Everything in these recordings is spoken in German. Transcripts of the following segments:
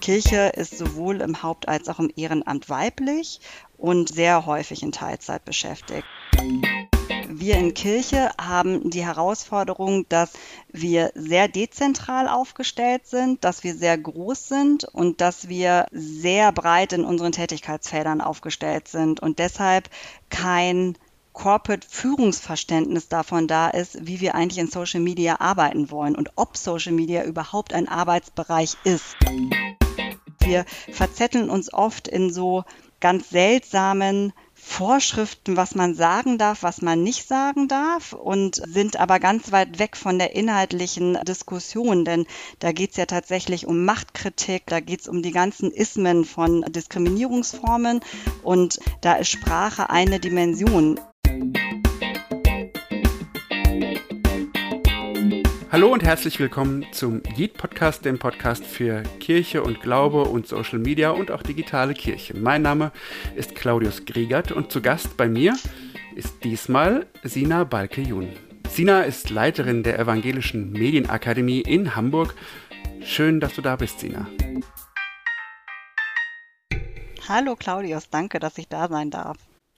Kirche ist sowohl im Haupt- als auch im Ehrenamt weiblich und sehr häufig in Teilzeit beschäftigt. Wir in Kirche haben die Herausforderung, dass wir sehr dezentral aufgestellt sind, dass wir sehr groß sind und dass wir sehr breit in unseren Tätigkeitsfeldern aufgestellt sind und deshalb kein Corporate-Führungsverständnis davon da ist, wie wir eigentlich in Social Media arbeiten wollen und ob Social Media überhaupt ein Arbeitsbereich ist. Wir verzetteln uns oft in so ganz seltsamen Vorschriften, was man sagen darf, was man nicht sagen darf und sind aber ganz weit weg von der inhaltlichen Diskussion, denn da geht es ja tatsächlich um Machtkritik, da geht es um die ganzen Ismen von Diskriminierungsformen und da ist Sprache eine Dimension. Hallo und herzlich willkommen zum Yeet Podcast, dem Podcast für Kirche und Glaube und Social Media und auch digitale Kirche. Mein Name ist Claudius Griegert und zu Gast bei mir ist diesmal Sina Balke-Jun. Sina ist Leiterin der Evangelischen Medienakademie in Hamburg. Schön, dass du da bist, Sina. Hallo Claudius, danke, dass ich da sein darf.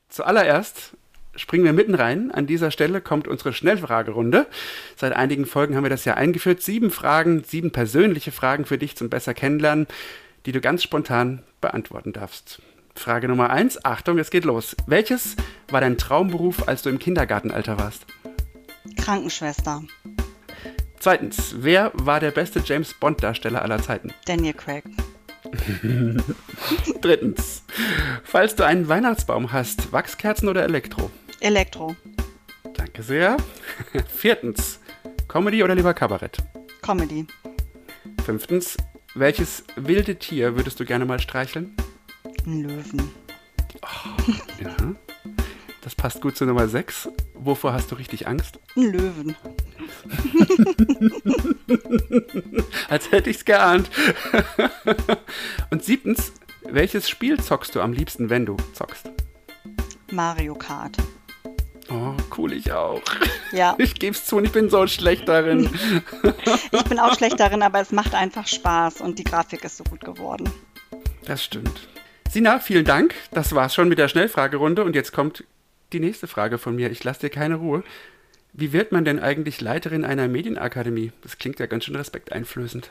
Zuallererst springen wir mitten rein. An dieser Stelle kommt unsere Schnellfragerunde. Seit einigen Folgen haben wir das ja eingeführt. Sieben Fragen, sieben persönliche Fragen für dich zum besser kennenlernen, die du ganz spontan beantworten darfst. Frage Nummer eins. Achtung, es geht los. Welches war dein Traumberuf, als du im Kindergartenalter warst? Krankenschwester. Zweitens. Wer war der beste James Bond-Darsteller aller Zeiten? Daniel Craig. Drittens. Falls du einen Weihnachtsbaum hast, Wachskerzen oder Elektro? Elektro. Danke sehr. Viertens. Comedy oder lieber Kabarett? Comedy. Fünftens. Welches wilde Tier würdest du gerne mal streicheln? Ein Löwen. Oh, ja. Das passt gut zu Nummer 6. Wovor hast du richtig Angst? Ein Löwen. Als hätte ich es geahnt. Und siebtens, welches Spiel zockst du am liebsten, wenn du zockst? Mario Kart. Oh, cool, ich auch. Ja. Ich gebe es zu und ich bin so schlecht darin. ich bin auch schlecht darin, aber es macht einfach Spaß und die Grafik ist so gut geworden. Das stimmt. Sina, vielen Dank. Das war's schon mit der Schnellfragerunde und jetzt kommt die nächste Frage von mir. Ich lasse dir keine Ruhe. Wie wird man denn eigentlich Leiterin einer Medienakademie? Das klingt ja ganz schön respekteinflößend.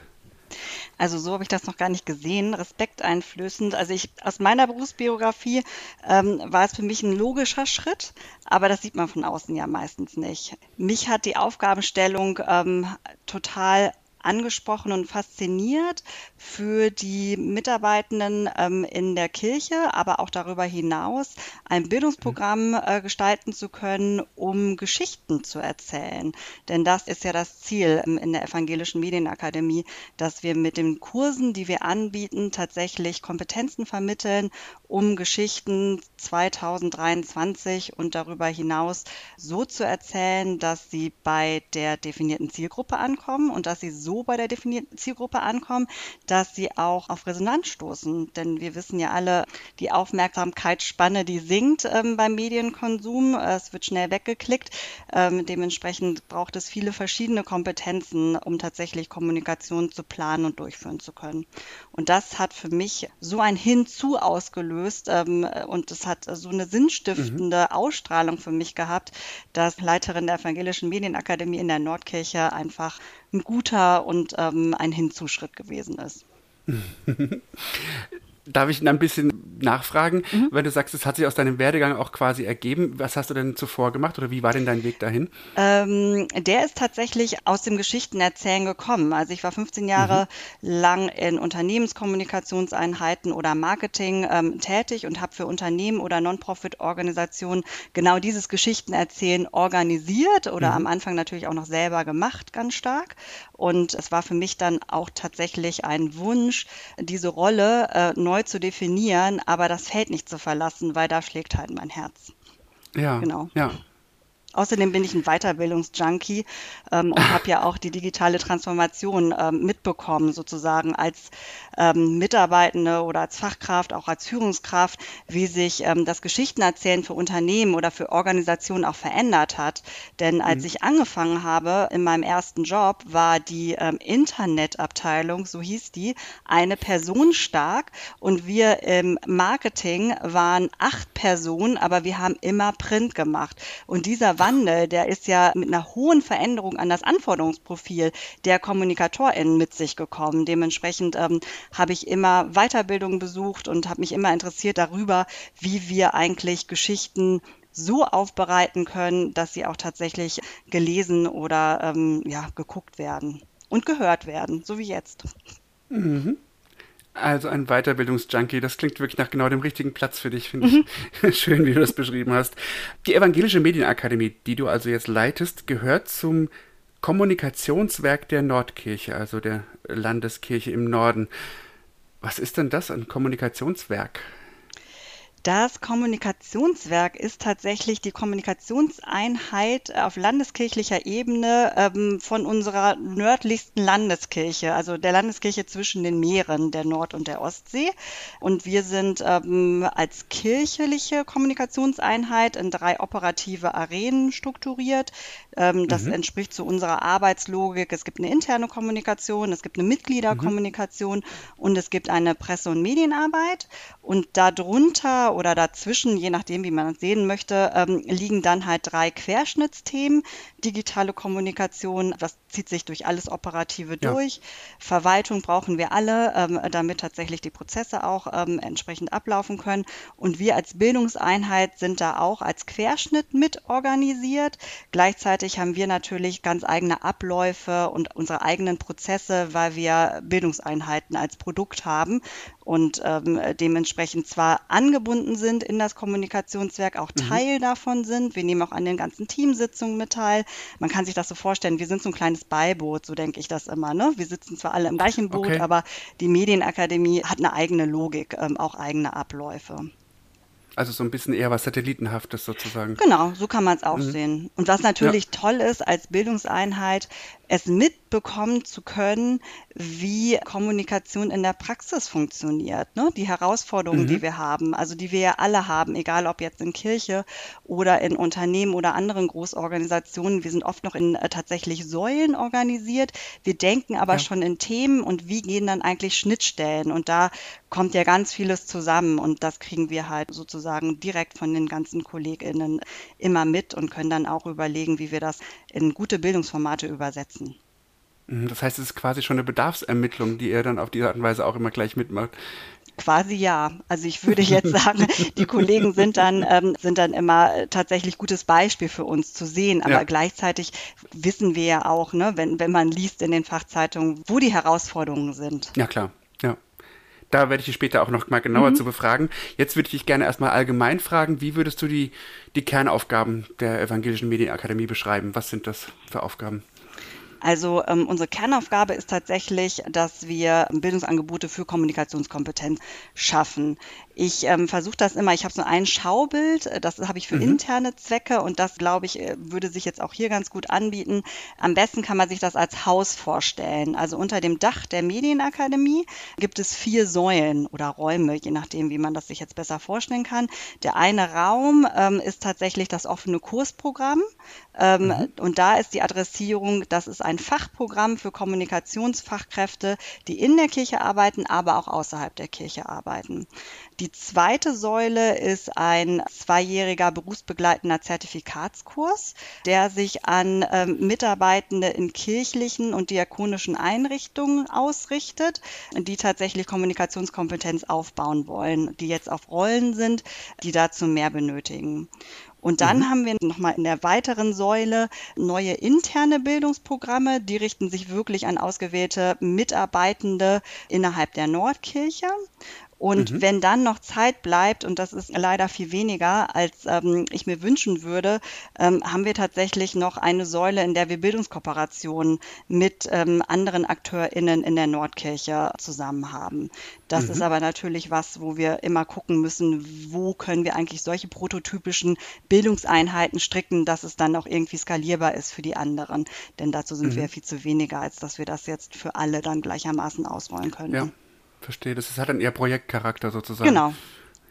Also so habe ich das noch gar nicht gesehen, respekteinflößend. Also ich aus meiner Berufsbiografie ähm, war es für mich ein logischer Schritt, aber das sieht man von außen ja meistens nicht. Mich hat die Aufgabenstellung ähm, total angesprochen und fasziniert für die Mitarbeitenden ähm, in der Kirche, aber auch darüber hinaus ein Bildungsprogramm äh, gestalten zu können, um Geschichten zu erzählen. Denn das ist ja das Ziel ähm, in der Evangelischen Medienakademie, dass wir mit den Kursen, die wir anbieten, tatsächlich Kompetenzen vermitteln, um Geschichten 2023 und darüber hinaus so zu erzählen, dass sie bei der definierten Zielgruppe ankommen und dass sie so so bei der definierten Zielgruppe ankommen, dass sie auch auf Resonanz stoßen. Denn wir wissen ja alle, die Aufmerksamkeitsspanne, die sinkt ähm, beim Medienkonsum. Es wird schnell weggeklickt. Ähm, dementsprechend braucht es viele verschiedene Kompetenzen, um tatsächlich Kommunikation zu planen und durchführen zu können. Und das hat für mich so ein Hinzu ausgelöst ähm, und es hat so eine sinnstiftende mhm. Ausstrahlung für mich gehabt, dass Leiterin der Evangelischen Medienakademie in der Nordkirche einfach ein guter und ähm, ein Hinzuschritt gewesen ist. Darf ich ein bisschen nachfragen, mhm. wenn du sagst, es hat sich aus deinem Werdegang auch quasi ergeben. Was hast du denn zuvor gemacht oder wie war denn dein Weg dahin? Ähm, der ist tatsächlich aus dem Geschichtenerzählen gekommen. Also ich war 15 Jahre mhm. lang in Unternehmenskommunikationseinheiten oder Marketing ähm, tätig und habe für Unternehmen oder Non-Profit-Organisationen genau dieses Geschichtenerzählen organisiert oder mhm. am Anfang natürlich auch noch selber gemacht, ganz stark. Und es war für mich dann auch tatsächlich ein Wunsch, diese Rolle äh, neu zu definieren, aber das Feld nicht zu verlassen, weil da schlägt halt mein Herz. Ja, genau. Ja. Außerdem bin ich ein Weiterbildungsjunkie ähm, und habe ja auch die digitale Transformation ähm, mitbekommen, sozusagen als ähm, Mitarbeitende oder als Fachkraft, auch als Führungskraft, wie sich ähm, das Geschichtenerzählen für Unternehmen oder für Organisationen auch verändert hat. Denn als mhm. ich angefangen habe in meinem ersten Job, war die ähm, Internetabteilung, so hieß die, eine Person stark und wir im Marketing waren acht Personen, aber wir haben immer Print gemacht. Und dieser Wandel, der ist ja mit einer hohen Veränderung an das Anforderungsprofil der KommunikatorInnen mit sich gekommen. Dementsprechend ähm, habe ich immer Weiterbildungen besucht und habe mich immer interessiert darüber, wie wir eigentlich Geschichten so aufbereiten können, dass sie auch tatsächlich gelesen oder ähm, ja, geguckt werden und gehört werden, so wie jetzt. Mhm. Also ein Weiterbildungsjunkie, das klingt wirklich nach genau dem richtigen Platz für dich, finde mhm. ich. Schön, wie du das beschrieben hast. Die Evangelische Medienakademie, die du also jetzt leitest, gehört zum Kommunikationswerk der Nordkirche, also der Landeskirche im Norden. Was ist denn das, ein Kommunikationswerk? Das Kommunikationswerk ist tatsächlich die Kommunikationseinheit auf landeskirchlicher Ebene ähm, von unserer nördlichsten Landeskirche, also der Landeskirche zwischen den Meeren, der Nord- und der Ostsee. Und wir sind ähm, als kirchliche Kommunikationseinheit in drei operative Arenen strukturiert. Ähm, das mhm. entspricht zu unserer Arbeitslogik. Es gibt eine interne Kommunikation, es gibt eine Mitgliederkommunikation mhm. und es gibt eine Presse- und Medienarbeit. Und darunter oder dazwischen, je nachdem, wie man es sehen möchte, ähm, liegen dann halt drei Querschnittsthemen. Digitale Kommunikation, das zieht sich durch alles Operative ja. durch. Verwaltung brauchen wir alle, ähm, damit tatsächlich die Prozesse auch ähm, entsprechend ablaufen können. Und wir als Bildungseinheit sind da auch als Querschnitt mit organisiert. Gleichzeitig haben wir natürlich ganz eigene Abläufe und unsere eigenen Prozesse, weil wir Bildungseinheiten als Produkt haben und ähm, dementsprechend zwar angebunden sind in das Kommunikationswerk, auch mhm. Teil davon sind. Wir nehmen auch an den ganzen Teamsitzungen mit teil. Man kann sich das so vorstellen, wir sind so ein kleines Beiboot, so denke ich das immer. Ne? Wir sitzen zwar alle im gleichen Boot, okay. aber die Medienakademie hat eine eigene Logik, ähm, auch eigene Abläufe. Also so ein bisschen eher was Satellitenhaftes sozusagen. Genau, so kann man es auch mhm. sehen. Und was natürlich ja. toll ist als Bildungseinheit, es mitbekommen zu können, wie Kommunikation in der Praxis funktioniert. Ne? Die Herausforderungen, mhm. die wir haben, also die wir ja alle haben, egal ob jetzt in Kirche oder in Unternehmen oder anderen Großorganisationen. Wir sind oft noch in äh, tatsächlich Säulen organisiert. Wir denken aber ja. schon in Themen und wie gehen dann eigentlich Schnittstellen. Und da kommt ja ganz vieles zusammen und das kriegen wir halt sozusagen direkt von den ganzen KollegInnen immer mit und können dann auch überlegen, wie wir das in gute Bildungsformate übersetzen. Mhm, das heißt, es ist quasi schon eine Bedarfsermittlung, die er dann auf diese Art und Weise auch immer gleich mitmacht. Quasi ja. Also ich würde jetzt sagen, die Kollegen sind dann, ähm, sind dann immer tatsächlich gutes Beispiel für uns zu sehen. Aber ja. gleichzeitig wissen wir ja auch, ne, wenn, wenn man liest in den Fachzeitungen, wo die Herausforderungen sind. Ja, klar. Ja. Da werde ich dich später auch noch mal genauer mhm. zu befragen. Jetzt würde ich dich gerne erstmal allgemein fragen, wie würdest du die, die Kernaufgaben der Evangelischen Medienakademie beschreiben? Was sind das für Aufgaben? Also ähm, unsere Kernaufgabe ist tatsächlich, dass wir Bildungsangebote für Kommunikationskompetenz schaffen. Ich ähm, versuche das immer, ich habe so ein Schaubild, äh, das habe ich für mhm. interne Zwecke und das, glaube ich, äh, würde sich jetzt auch hier ganz gut anbieten. Am besten kann man sich das als Haus vorstellen. Also unter dem Dach der Medienakademie gibt es vier Säulen oder Räume, je nachdem, wie man das sich jetzt besser vorstellen kann. Der eine Raum ähm, ist tatsächlich das offene Kursprogramm ähm, mhm. und da ist die Adressierung, das ist ein Fachprogramm für Kommunikationsfachkräfte, die in der Kirche arbeiten, aber auch außerhalb der Kirche arbeiten. Die zweite Säule ist ein zweijähriger berufsbegleitender Zertifikatskurs, der sich an ähm, Mitarbeitende in kirchlichen und diakonischen Einrichtungen ausrichtet, die tatsächlich Kommunikationskompetenz aufbauen wollen, die jetzt auf Rollen sind, die dazu mehr benötigen. Und dann mhm. haben wir nochmal in der weiteren Säule neue interne Bildungsprogramme, die richten sich wirklich an ausgewählte Mitarbeitende innerhalb der Nordkirche. Und mhm. wenn dann noch Zeit bleibt, und das ist leider viel weniger, als ähm, ich mir wünschen würde, ähm, haben wir tatsächlich noch eine Säule, in der wir Bildungskooperationen mit ähm, anderen AkteurInnen in der Nordkirche zusammen haben. Das mhm. ist aber natürlich was, wo wir immer gucken müssen, wo können wir eigentlich solche prototypischen Bildungseinheiten stricken, dass es dann auch irgendwie skalierbar ist für die anderen. Denn dazu sind mhm. wir viel zu weniger, als dass wir das jetzt für alle dann gleichermaßen ausrollen können. Ja verstehe. Das hat dann eher Projektcharakter sozusagen. Genau.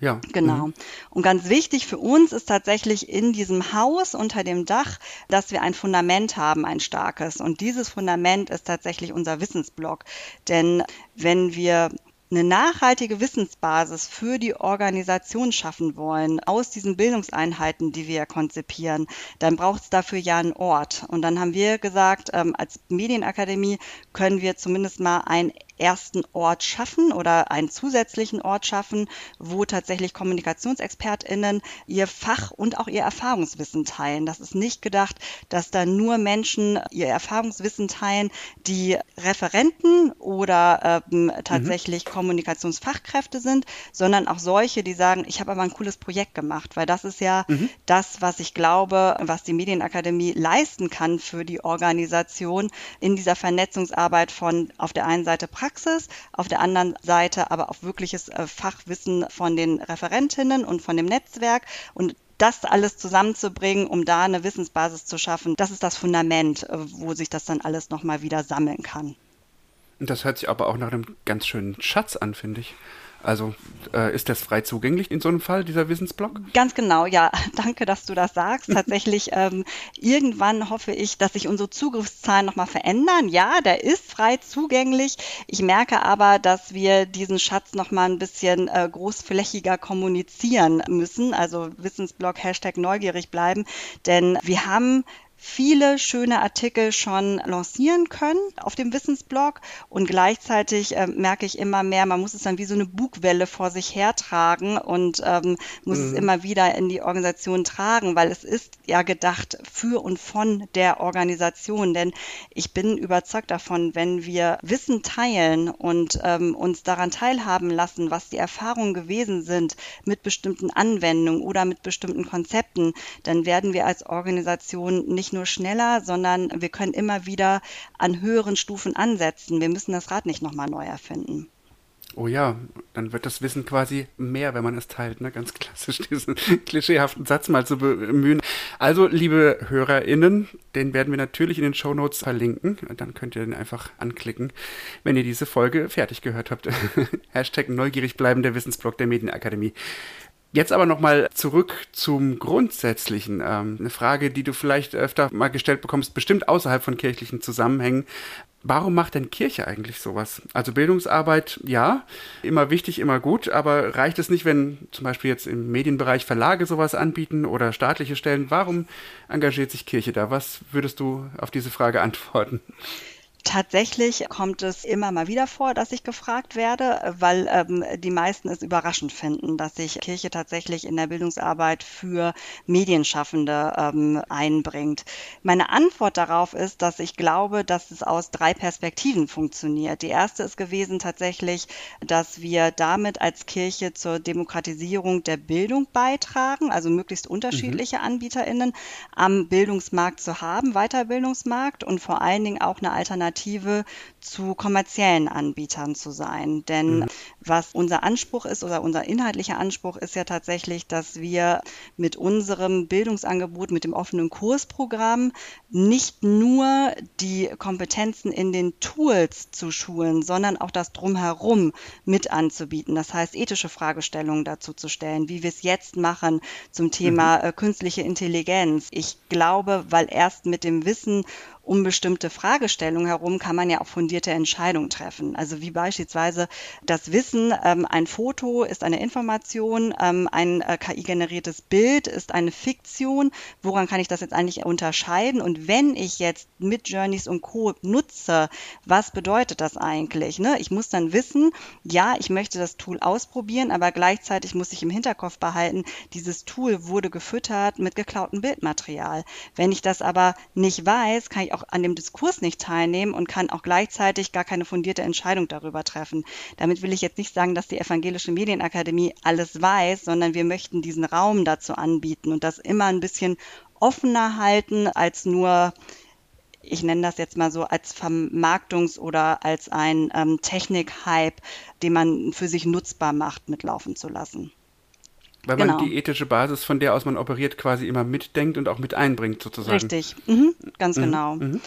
Ja. Genau. Mhm. Und ganz wichtig für uns ist tatsächlich in diesem Haus unter dem Dach, dass wir ein Fundament haben, ein starkes. Und dieses Fundament ist tatsächlich unser Wissensblock. Denn wenn wir eine nachhaltige Wissensbasis für die Organisation schaffen wollen, aus diesen Bildungseinheiten, die wir konzipieren, dann braucht es dafür ja einen Ort. Und dann haben wir gesagt, ähm, als Medienakademie können wir zumindest mal ein ersten Ort schaffen oder einen zusätzlichen Ort schaffen, wo tatsächlich KommunikationsexpertInnen ihr Fach und auch ihr Erfahrungswissen teilen. Das ist nicht gedacht, dass da nur Menschen ihr Erfahrungswissen teilen, die Referenten oder ähm, tatsächlich mhm. Kommunikationsfachkräfte sind, sondern auch solche, die sagen, ich habe aber ein cooles Projekt gemacht, weil das ist ja mhm. das, was ich glaube, was die Medienakademie leisten kann für die Organisation in dieser Vernetzungsarbeit von auf der einen Seite Praxis Praxis, auf der anderen Seite aber auch wirkliches äh, Fachwissen von den Referentinnen und von dem Netzwerk und das alles zusammenzubringen, um da eine Wissensbasis zu schaffen, das ist das Fundament, äh, wo sich das dann alles nochmal wieder sammeln kann. Das hört sich aber auch nach einem ganz schönen Schatz an, finde ich. Also äh, ist das frei zugänglich in so einem Fall, dieser Wissensblock? Ganz genau, ja. Danke, dass du das sagst. Tatsächlich, ähm, irgendwann hoffe ich, dass sich unsere Zugriffszahlen nochmal verändern. Ja, der ist frei zugänglich. Ich merke aber, dass wir diesen Schatz nochmal ein bisschen äh, großflächiger kommunizieren müssen. Also Wissensblock, Hashtag neugierig bleiben. Denn wir haben viele schöne Artikel schon lancieren können auf dem Wissensblog und gleichzeitig äh, merke ich immer mehr, man muss es dann wie so eine Bugwelle vor sich hertragen und ähm, muss mhm. es immer wieder in die Organisation tragen, weil es ist ja gedacht für und von der Organisation. Denn ich bin überzeugt davon, wenn wir Wissen teilen und ähm, uns daran teilhaben lassen, was die Erfahrungen gewesen sind mit bestimmten Anwendungen oder mit bestimmten Konzepten, dann werden wir als Organisation nicht nicht nur schneller, sondern wir können immer wieder an höheren Stufen ansetzen. Wir müssen das Rad nicht nochmal neu erfinden. Oh ja, dann wird das Wissen quasi mehr, wenn man es teilt. Ne? Ganz klassisch, diesen klischeehaften Satz mal zu bemühen. Also, liebe HörerInnen, den werden wir natürlich in den Show Notes verlinken. Dann könnt ihr den einfach anklicken, wenn ihr diese Folge fertig gehört habt. Hashtag neugierig bleiben, der Wissensblog der Medienakademie. Jetzt aber nochmal zurück zum Grundsätzlichen. Ähm, eine Frage, die du vielleicht öfter mal gestellt bekommst, bestimmt außerhalb von kirchlichen Zusammenhängen. Warum macht denn Kirche eigentlich sowas? Also Bildungsarbeit, ja, immer wichtig, immer gut, aber reicht es nicht, wenn zum Beispiel jetzt im Medienbereich Verlage sowas anbieten oder staatliche Stellen? Warum engagiert sich Kirche da? Was würdest du auf diese Frage antworten? Tatsächlich kommt es immer mal wieder vor, dass ich gefragt werde, weil ähm, die meisten es überraschend finden, dass sich Kirche tatsächlich in der Bildungsarbeit für Medienschaffende ähm, einbringt. Meine Antwort darauf ist, dass ich glaube, dass es aus drei Perspektiven funktioniert. Die erste ist gewesen tatsächlich, dass wir damit als Kirche zur Demokratisierung der Bildung beitragen, also möglichst unterschiedliche mhm. AnbieterInnen am Bildungsmarkt zu haben, Weiterbildungsmarkt und vor allen Dingen auch eine Alternative Alternative zu kommerziellen Anbietern zu sein. Denn mhm. was unser Anspruch ist oder unser inhaltlicher Anspruch ist ja tatsächlich, dass wir mit unserem Bildungsangebot, mit dem offenen Kursprogramm nicht nur die Kompetenzen in den Tools zu schulen, sondern auch das drumherum mit anzubieten. Das heißt, ethische Fragestellungen dazu zu stellen, wie wir es jetzt machen zum Thema mhm. Äh, künstliche Intelligenz. Ich glaube, weil erst mit dem Wissen um bestimmte Fragestellungen herum kann man ja auch fundierte Entscheidungen treffen. Also wie beispielsweise das Wissen, ähm, ein Foto ist eine Information, ähm, ein äh, KI-generiertes Bild ist eine Fiktion. Woran kann ich das jetzt eigentlich unterscheiden? Und wenn ich jetzt mit Journeys und Co. nutze, was bedeutet das eigentlich? Ne? Ich muss dann wissen, ja, ich möchte das Tool ausprobieren, aber gleichzeitig muss ich im Hinterkopf behalten, dieses Tool wurde gefüttert mit geklautem Bildmaterial. Wenn ich das aber nicht weiß, kann ich auch an dem Diskurs nicht teilnehmen und kann auch gleichzeitig gleichzeitig gar keine fundierte Entscheidung darüber treffen. Damit will ich jetzt nicht sagen, dass die Evangelische Medienakademie alles weiß, sondern wir möchten diesen Raum dazu anbieten und das immer ein bisschen offener halten als nur ich nenne das jetzt mal so als Vermarktungs- oder als ein ähm, Technik-Hype, den man für sich nutzbar macht, mitlaufen zu lassen. Weil genau. man die ethische Basis, von der aus man operiert, quasi immer mitdenkt und auch mit einbringt, sozusagen. Richtig, mhm. ganz mhm. genau. Mhm.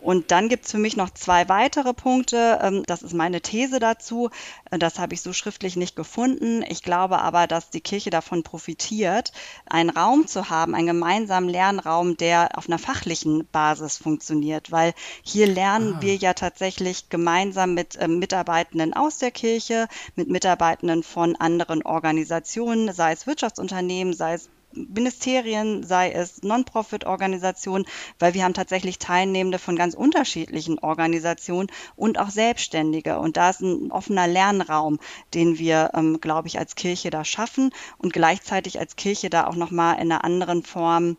Und dann gibt es für mich noch zwei weitere Punkte. Ähm, das ist meine These dazu. Äh, das habe ich so schriftlich nicht gefunden. Ich glaube aber, dass die Kirche davon profitiert, einen Raum zu haben, einen gemeinsamen Lernraum, der auf einer fachlichen Basis funktioniert. Weil hier lernen ah. wir ja tatsächlich gemeinsam mit ähm, Mitarbeitenden aus der Kirche, mit Mitarbeitenden von anderen Organisationen, sei es Wirtschaftsunternehmen, sei es Ministerien, sei es Non-Profit-Organisationen, weil wir haben tatsächlich Teilnehmende von ganz unterschiedlichen Organisationen und auch Selbstständige. Und da ist ein offener Lernraum, den wir, ähm, glaube ich, als Kirche da schaffen und gleichzeitig als Kirche da auch nochmal in einer anderen Form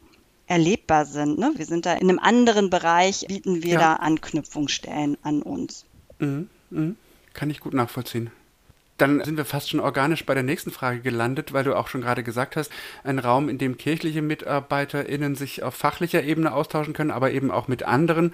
erlebbar sind. Ne? Wir sind da in einem anderen Bereich, bieten wir ja. da Anknüpfungsstellen an uns. Mhm, mh. Kann ich gut nachvollziehen. Dann sind wir fast schon organisch bei der nächsten Frage gelandet, weil du auch schon gerade gesagt hast, ein Raum, in dem kirchliche MitarbeiterInnen sich auf fachlicher Ebene austauschen können, aber eben auch mit anderen.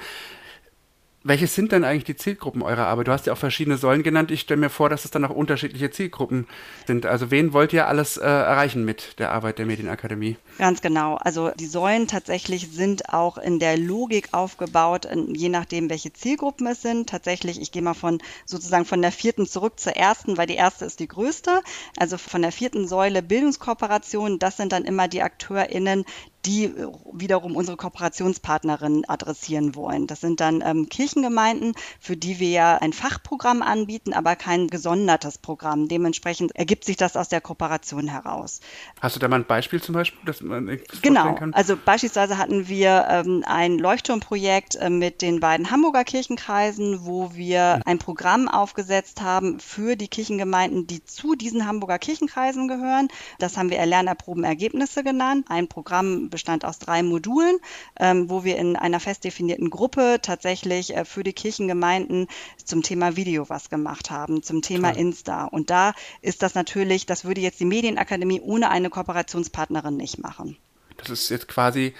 Welches sind denn eigentlich die Zielgruppen eurer Arbeit? Du hast ja auch verschiedene Säulen genannt. Ich stelle mir vor, dass es dann auch unterschiedliche Zielgruppen sind. Also wen wollt ihr alles äh, erreichen mit der Arbeit der Medienakademie? Ganz genau. Also die Säulen tatsächlich sind auch in der Logik aufgebaut, je nachdem, welche Zielgruppen es sind. Tatsächlich, ich gehe mal von sozusagen von der vierten zurück zur ersten, weil die erste ist die größte. Also von der vierten Säule Bildungskooperation, das sind dann immer die AkteurInnen, die wiederum unsere Kooperationspartnerinnen adressieren wollen. Das sind dann ähm, Kirchengemeinden, für die wir ja ein Fachprogramm anbieten, aber kein gesondertes Programm. Dementsprechend ergibt sich das aus der Kooperation heraus. Hast du da mal ein Beispiel zum Beispiel, dass man Genau, also beispielsweise hatten wir ähm, ein Leuchtturmprojekt äh, mit den beiden Hamburger Kirchenkreisen, wo wir mhm. ein Programm aufgesetzt haben für die Kirchengemeinden, die zu diesen Hamburger Kirchenkreisen gehören. Das haben wir Erlernerproben Ergebnisse genannt. Ein Programm bestand aus drei Modulen, ähm, wo wir in einer fest definierten Gruppe tatsächlich äh, für die Kirchengemeinden zum Thema Video was gemacht haben, zum Thema Toll. Insta. Und da ist das natürlich, das würde jetzt die Medienakademie ohne eine Kooperationspartnerin nicht machen. Das ist jetzt quasi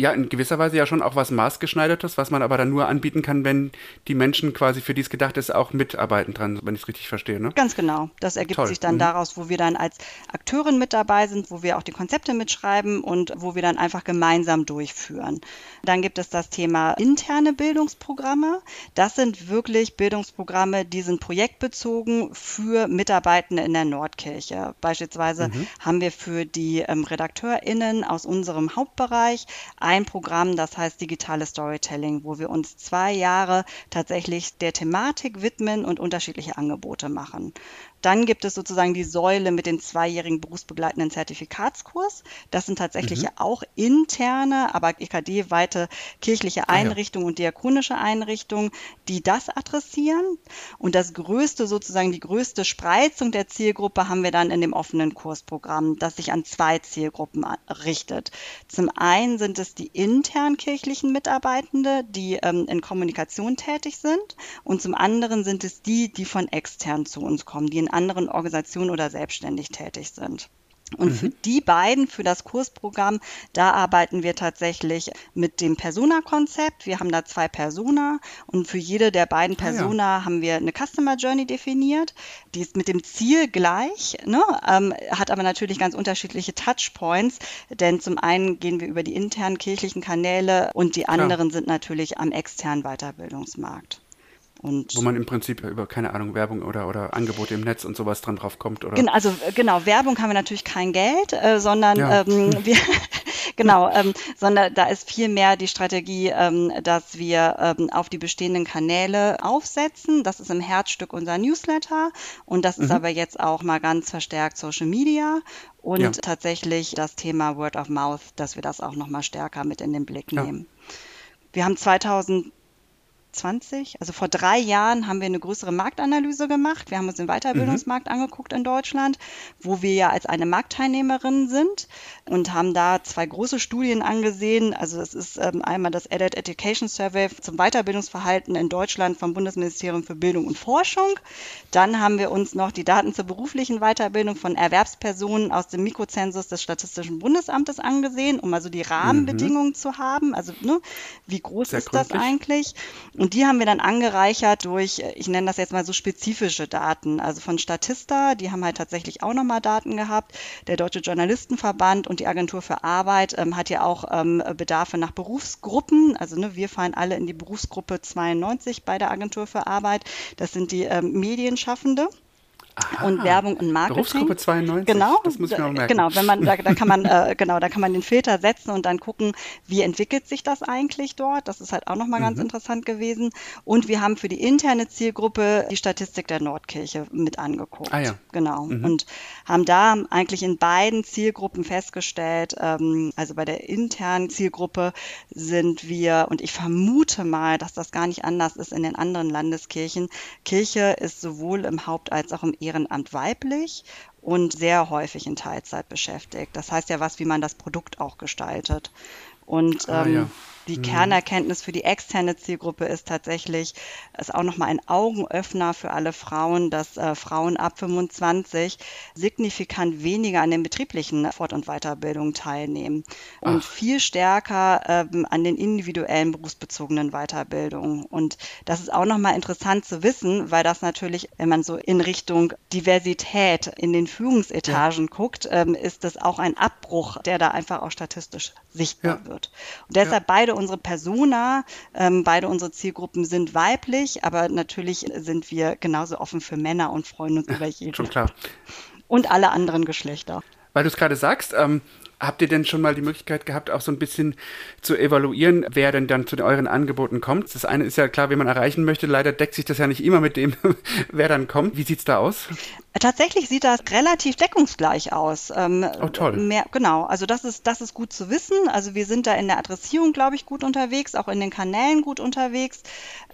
ja in gewisser Weise ja schon auch was maßgeschneidertes, was man aber dann nur anbieten kann, wenn die Menschen quasi für die es gedacht ist, auch mitarbeiten dran, wenn ich es richtig verstehe. Ne? Ganz genau. Das ergibt Toll. sich dann mhm. daraus, wo wir dann als Akteurin mit dabei sind, wo wir auch die Konzepte mitschreiben und wo wir dann einfach gemeinsam durchführen. Dann gibt es das Thema interne Bildungsprogramme. Das sind wirklich Bildungsprogramme, die sind projektbezogen für Mitarbeitende in der Nordkirche. Beispielsweise mhm. haben wir für die ähm, RedakteurInnen aus unserem Hauptbereich ein Programm, das heißt digitales Storytelling, wo wir uns zwei Jahre tatsächlich der Thematik widmen und unterschiedliche Angebote machen. Dann gibt es sozusagen die Säule mit den zweijährigen berufsbegleitenden Zertifikatskurs. Das sind tatsächlich mhm. auch interne, aber EKD-weite kirchliche Einrichtungen ah, ja. und diakonische Einrichtungen, die das adressieren. Und das größte, sozusagen die größte Spreizung der Zielgruppe haben wir dann in dem offenen Kursprogramm, das sich an zwei Zielgruppen richtet. Zum einen sind es die intern kirchlichen Mitarbeitende, die ähm, in Kommunikation tätig sind. Und zum anderen sind es die, die von extern zu uns kommen, die in anderen Organisationen oder selbstständig tätig sind. Und mhm. für die beiden, für das Kursprogramm, da arbeiten wir tatsächlich mit dem Persona-Konzept. Wir haben da zwei Persona und für jede der beiden Persona ah, ja. haben wir eine Customer Journey definiert. Die ist mit dem Ziel gleich, ne, ähm, hat aber natürlich ganz unterschiedliche Touchpoints, denn zum einen gehen wir über die internen kirchlichen Kanäle und die anderen Klar. sind natürlich am externen Weiterbildungsmarkt. Und Wo man im Prinzip über, keine Ahnung, Werbung oder, oder Angebote im Netz und sowas dran drauf kommt, oder? Genau, also äh, genau, Werbung haben wir natürlich kein Geld, äh, sondern ja. ähm, wir, genau, ähm, sondern da ist viel mehr die Strategie, ähm, dass wir ähm, auf die bestehenden Kanäle aufsetzen. Das ist im Herzstück unser Newsletter und das ist mhm. aber jetzt auch mal ganz verstärkt Social Media und ja. tatsächlich das Thema Word of Mouth, dass wir das auch noch mal stärker mit in den Blick nehmen. Ja. Wir haben 2000 20, also vor drei Jahren haben wir eine größere Marktanalyse gemacht. Wir haben uns den Weiterbildungsmarkt mhm. angeguckt in Deutschland, wo wir ja als eine Marktteilnehmerin sind und haben da zwei große Studien angesehen. Also das ist ähm, einmal das Adult Education Survey zum Weiterbildungsverhalten in Deutschland vom Bundesministerium für Bildung und Forschung. Dann haben wir uns noch die Daten zur beruflichen Weiterbildung von Erwerbspersonen aus dem Mikrozensus des Statistischen Bundesamtes angesehen, um also die Rahmenbedingungen mhm. zu haben. Also ne, wie groß Sehr ist gründlich. das eigentlich? Und die haben wir dann angereichert durch, ich nenne das jetzt mal so spezifische Daten, also von Statista, die haben halt tatsächlich auch nochmal Daten gehabt. Der Deutsche Journalistenverband und die Agentur für Arbeit ähm, hat ja auch ähm, Bedarfe nach Berufsgruppen. Also ne, wir fallen alle in die Berufsgruppe 92 bei der Agentur für Arbeit. Das sind die ähm, Medienschaffende. Aha, und Werbung und Marketing. Berufsgruppe 92. Genau, das muss ich mir merken. Genau, wenn man da, da kann man äh, genau, da kann man den Filter setzen und dann gucken, wie entwickelt sich das eigentlich dort. Das ist halt auch nochmal mhm. ganz interessant gewesen. Und wir haben für die interne Zielgruppe die Statistik der Nordkirche mit angeguckt. Ah ja. Genau. Mhm. Und haben da eigentlich in beiden Zielgruppen festgestellt, ähm, also bei der internen Zielgruppe sind wir, und ich vermute mal, dass das gar nicht anders ist in den anderen Landeskirchen. Kirche ist sowohl im Haupt- als auch im Ehrenamt weiblich und sehr häufig in Teilzeit beschäftigt. Das heißt ja was, wie man das Produkt auch gestaltet. Und ah, ähm, ja. Die mhm. Kernerkenntnis für die externe Zielgruppe ist tatsächlich, ist auch nochmal ein Augenöffner für alle Frauen, dass äh, Frauen ab 25 signifikant weniger an den betrieblichen Fort- und Weiterbildungen teilnehmen und Ach. viel stärker ähm, an den individuellen berufsbezogenen Weiterbildungen. Und das ist auch nochmal interessant zu wissen, weil das natürlich, wenn man so in Richtung Diversität in den Führungsetagen ja. guckt, ähm, ist das auch ein Abbruch, der da einfach auch statistisch sichtbar ja. wird. Und deshalb ja. beide beide unsere Persona, ähm, beide unsere Zielgruppen sind weiblich, aber natürlich sind wir genauso offen für Männer und freuen uns über jeden. Schon klar. Und alle anderen Geschlechter. Weil du es gerade sagst, ähm, Habt ihr denn schon mal die Möglichkeit gehabt, auch so ein bisschen zu evaluieren, wer denn dann zu euren Angeboten kommt? Das eine ist ja klar, wen man erreichen möchte. Leider deckt sich das ja nicht immer mit dem, wer dann kommt. Wie sieht es da aus? Tatsächlich sieht das relativ deckungsgleich aus. Ähm, oh, toll. Mehr, genau, also das ist, das ist gut zu wissen. Also wir sind da in der Adressierung, glaube ich, gut unterwegs, auch in den Kanälen gut unterwegs.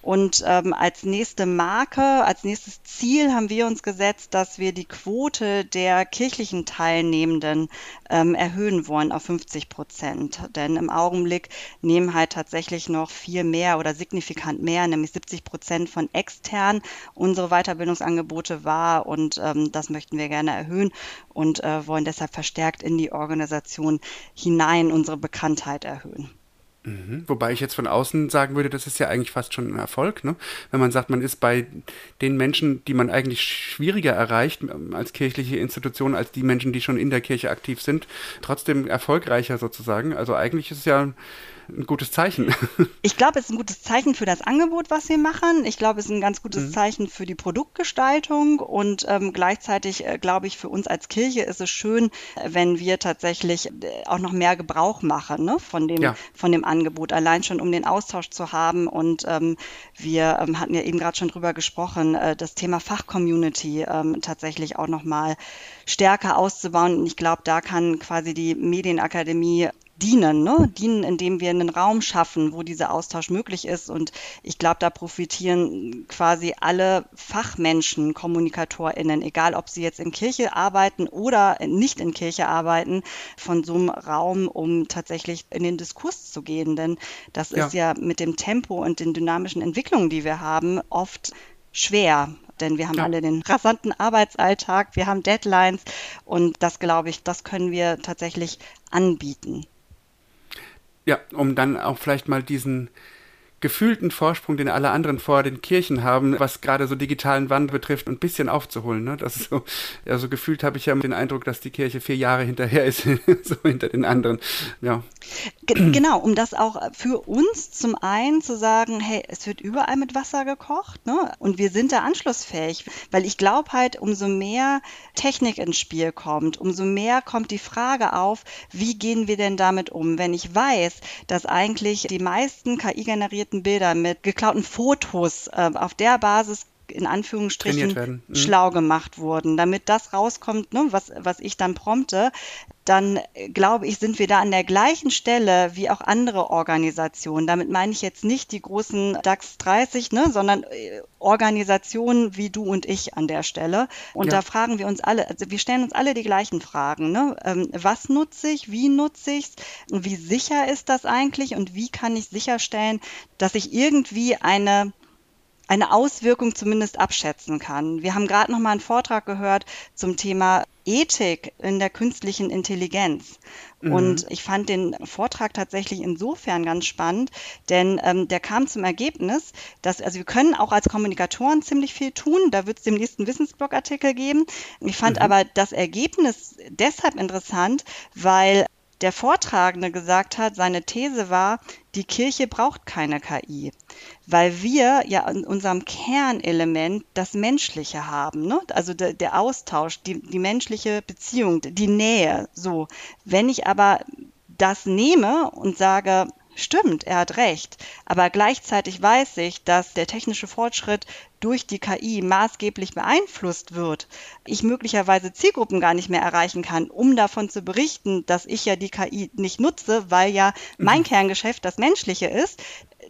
Und ähm, als nächste Marke, als nächstes Ziel haben wir uns gesetzt, dass wir die Quote der kirchlichen Teilnehmenden ähm, erhöhen wollen auf 50 Prozent. Denn im Augenblick nehmen halt tatsächlich noch viel mehr oder signifikant mehr, nämlich 70 Prozent von extern unsere Weiterbildungsangebote wahr. Und ähm, das möchten wir gerne erhöhen und äh, wollen deshalb verstärkt in die Organisation hinein unsere Bekanntheit erhöhen. Mhm. Wobei ich jetzt von außen sagen würde, das ist ja eigentlich fast schon ein Erfolg, ne? wenn man sagt, man ist bei den Menschen, die man eigentlich schwieriger erreicht ähm, als kirchliche Institution, als die Menschen, die schon in der Kirche aktiv sind, trotzdem erfolgreicher sozusagen. Also eigentlich ist es ja ein gutes Zeichen. Ich glaube, es ist ein gutes Zeichen für das Angebot, was wir machen. Ich glaube, es ist ein ganz gutes mhm. Zeichen für die Produktgestaltung und ähm, gleichzeitig äh, glaube ich, für uns als Kirche ist es schön, wenn wir tatsächlich äh, auch noch mehr Gebrauch machen ne, von, dem, ja. von dem Angebot, allein schon um den Austausch zu haben. Und ähm, wir ähm, hatten ja eben gerade schon drüber gesprochen, äh, das Thema Fachcommunity ähm, tatsächlich auch noch mal stärker auszubauen. Und ich glaube, da kann quasi die Medienakademie dienen, ne? dienen, indem wir einen Raum schaffen, wo dieser Austausch möglich ist. Und ich glaube, da profitieren quasi alle Fachmenschen, KommunikatorInnen, egal ob sie jetzt in Kirche arbeiten oder nicht in Kirche arbeiten, von so einem Raum, um tatsächlich in den Diskurs zu gehen. Denn das ja. ist ja mit dem Tempo und den dynamischen Entwicklungen, die wir haben, oft schwer denn wir haben ja. alle den rasanten Arbeitsalltag, wir haben Deadlines und das glaube ich, das können wir tatsächlich anbieten. Ja, um dann auch vielleicht mal diesen gefühlten Vorsprung, den alle anderen vor den Kirchen haben, was gerade so digitalen Wandel betrifft, ein bisschen aufzuholen. Ne? Das so, ja, so gefühlt habe ich ja den Eindruck, dass die Kirche vier Jahre hinterher ist, so hinter den anderen. Ja. Genau, um das auch für uns zum einen zu sagen, hey, es wird überall mit Wasser gekocht, ne? Und wir sind da anschlussfähig, weil ich glaube halt, umso mehr Technik ins Spiel kommt, umso mehr kommt die Frage auf, wie gehen wir denn damit um, wenn ich weiß, dass eigentlich die meisten KI-generierten Bilder mit geklauten Fotos äh, auf der Basis in Anführungsstrichen mhm. schlau gemacht wurden. Damit das rauskommt, ne, was, was ich dann prompte, dann äh, glaube ich, sind wir da an der gleichen Stelle wie auch andere Organisationen. Damit meine ich jetzt nicht die großen DAX 30, ne, sondern äh, Organisationen wie du und ich an der Stelle. Und ja. da fragen wir uns alle, also wir stellen uns alle die gleichen Fragen. Ne? Ähm, was nutze ich? Wie nutze ich es? Wie sicher ist das eigentlich? Und wie kann ich sicherstellen, dass ich irgendwie eine eine Auswirkung zumindest abschätzen kann. Wir haben gerade noch mal einen Vortrag gehört zum Thema Ethik in der künstlichen Intelligenz. Mhm. Und ich fand den Vortrag tatsächlich insofern ganz spannend, denn ähm, der kam zum Ergebnis, dass, also wir können auch als Kommunikatoren ziemlich viel tun. Da wird es demnächst einen Wissensblogartikel geben. Ich fand mhm. aber das Ergebnis deshalb interessant, weil der Vortragende gesagt hat, seine These war, die Kirche braucht keine KI, weil wir ja in unserem Kernelement das Menschliche haben, ne? also der, der Austausch, die, die menschliche Beziehung, die Nähe. So, wenn ich aber das nehme und sage, Stimmt, er hat recht. Aber gleichzeitig weiß ich, dass der technische Fortschritt durch die KI maßgeblich beeinflusst wird, ich möglicherweise Zielgruppen gar nicht mehr erreichen kann, um davon zu berichten, dass ich ja die KI nicht nutze, weil ja mein mhm. Kerngeschäft das menschliche ist,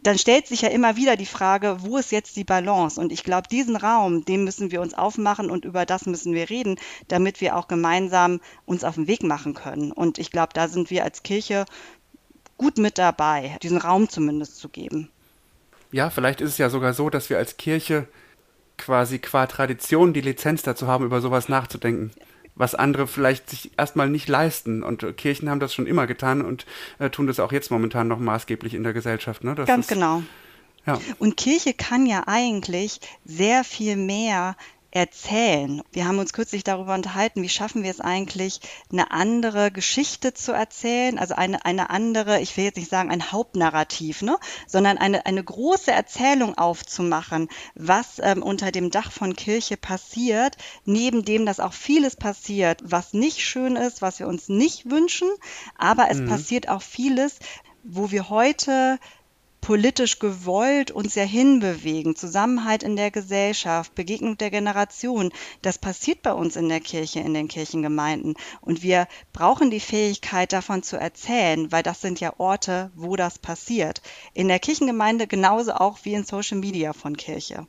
dann stellt sich ja immer wieder die Frage, wo ist jetzt die Balance? Und ich glaube, diesen Raum, den müssen wir uns aufmachen und über das müssen wir reden, damit wir auch gemeinsam uns auf den Weg machen können. Und ich glaube, da sind wir als Kirche gut mit dabei, diesen Raum zumindest zu geben. Ja, vielleicht ist es ja sogar so, dass wir als Kirche quasi qua Tradition die Lizenz dazu haben, über sowas nachzudenken. Was andere vielleicht sich erstmal nicht leisten. Und Kirchen haben das schon immer getan und äh, tun das auch jetzt momentan noch maßgeblich in der Gesellschaft. Ne? Ganz ist, genau. Ja. Und Kirche kann ja eigentlich sehr viel mehr erzählen. Wir haben uns kürzlich darüber unterhalten, wie schaffen wir es eigentlich, eine andere Geschichte zu erzählen, also eine, eine andere, ich will jetzt nicht sagen ein Hauptnarrativ, ne, sondern eine, eine große Erzählung aufzumachen, was ähm, unter dem Dach von Kirche passiert, neben dem, dass auch vieles passiert, was nicht schön ist, was wir uns nicht wünschen, aber es mhm. passiert auch vieles, wo wir heute politisch gewollt uns ja hinbewegen, Zusammenhalt in der Gesellschaft, Begegnung der Generation, das passiert bei uns in der Kirche, in den Kirchengemeinden. Und wir brauchen die Fähigkeit davon zu erzählen, weil das sind ja Orte, wo das passiert. In der Kirchengemeinde genauso auch wie in Social Media von Kirche.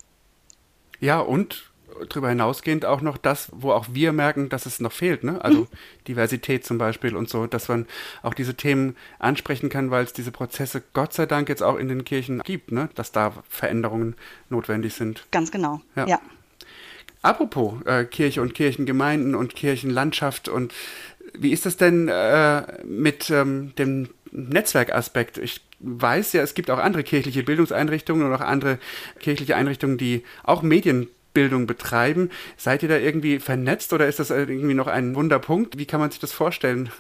Ja, und darüber hinausgehend auch noch das, wo auch wir merken, dass es noch fehlt, ne? Also mhm. Diversität zum Beispiel und so, dass man auch diese Themen ansprechen kann, weil es diese Prozesse Gott sei Dank jetzt auch in den Kirchen gibt, ne? Dass da Veränderungen notwendig sind. Ganz genau. ja. ja. Apropos äh, Kirche und Kirchengemeinden und Kirchenlandschaft und wie ist das denn äh, mit ähm, dem Netzwerkaspekt? Ich weiß ja, es gibt auch andere kirchliche Bildungseinrichtungen und auch andere kirchliche Einrichtungen, die auch Medien Bildung betreiben. Seid ihr da irgendwie vernetzt oder ist das irgendwie noch ein Wunderpunkt? Wie kann man sich das vorstellen?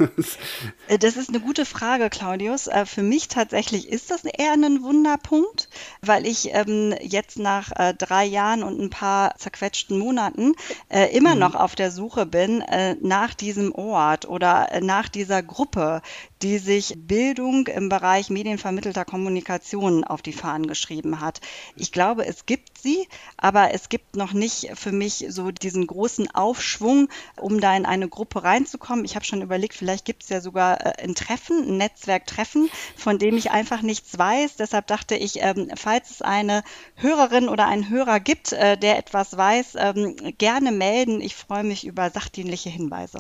Äh, das ist eine gute Frage, Claudius. Äh, für mich tatsächlich ist das eher ein Wunderpunkt, weil ich ähm, jetzt nach äh, drei Jahren und ein paar zerquetschten Monaten äh, immer mhm. noch auf der Suche bin äh, nach diesem Ort oder nach dieser Gruppe, die sich Bildung im Bereich medienvermittelter Kommunikation auf die Fahnen geschrieben hat. Ich glaube, es gibt sie, aber es gibt noch nicht für mich so diesen großen Aufschwung, um da in eine Gruppe reinzukommen. Ich habe schon überlegt, vielleicht gibt es ja sogar äh, ein Treffen, ein Netzwerktreffen, von dem ich einfach nichts weiß. Deshalb dachte ich, ähm, falls es eine Hörerin oder einen Hörer gibt, äh, der etwas weiß, ähm, gerne melden. Ich freue mich über sachdienliche Hinweise.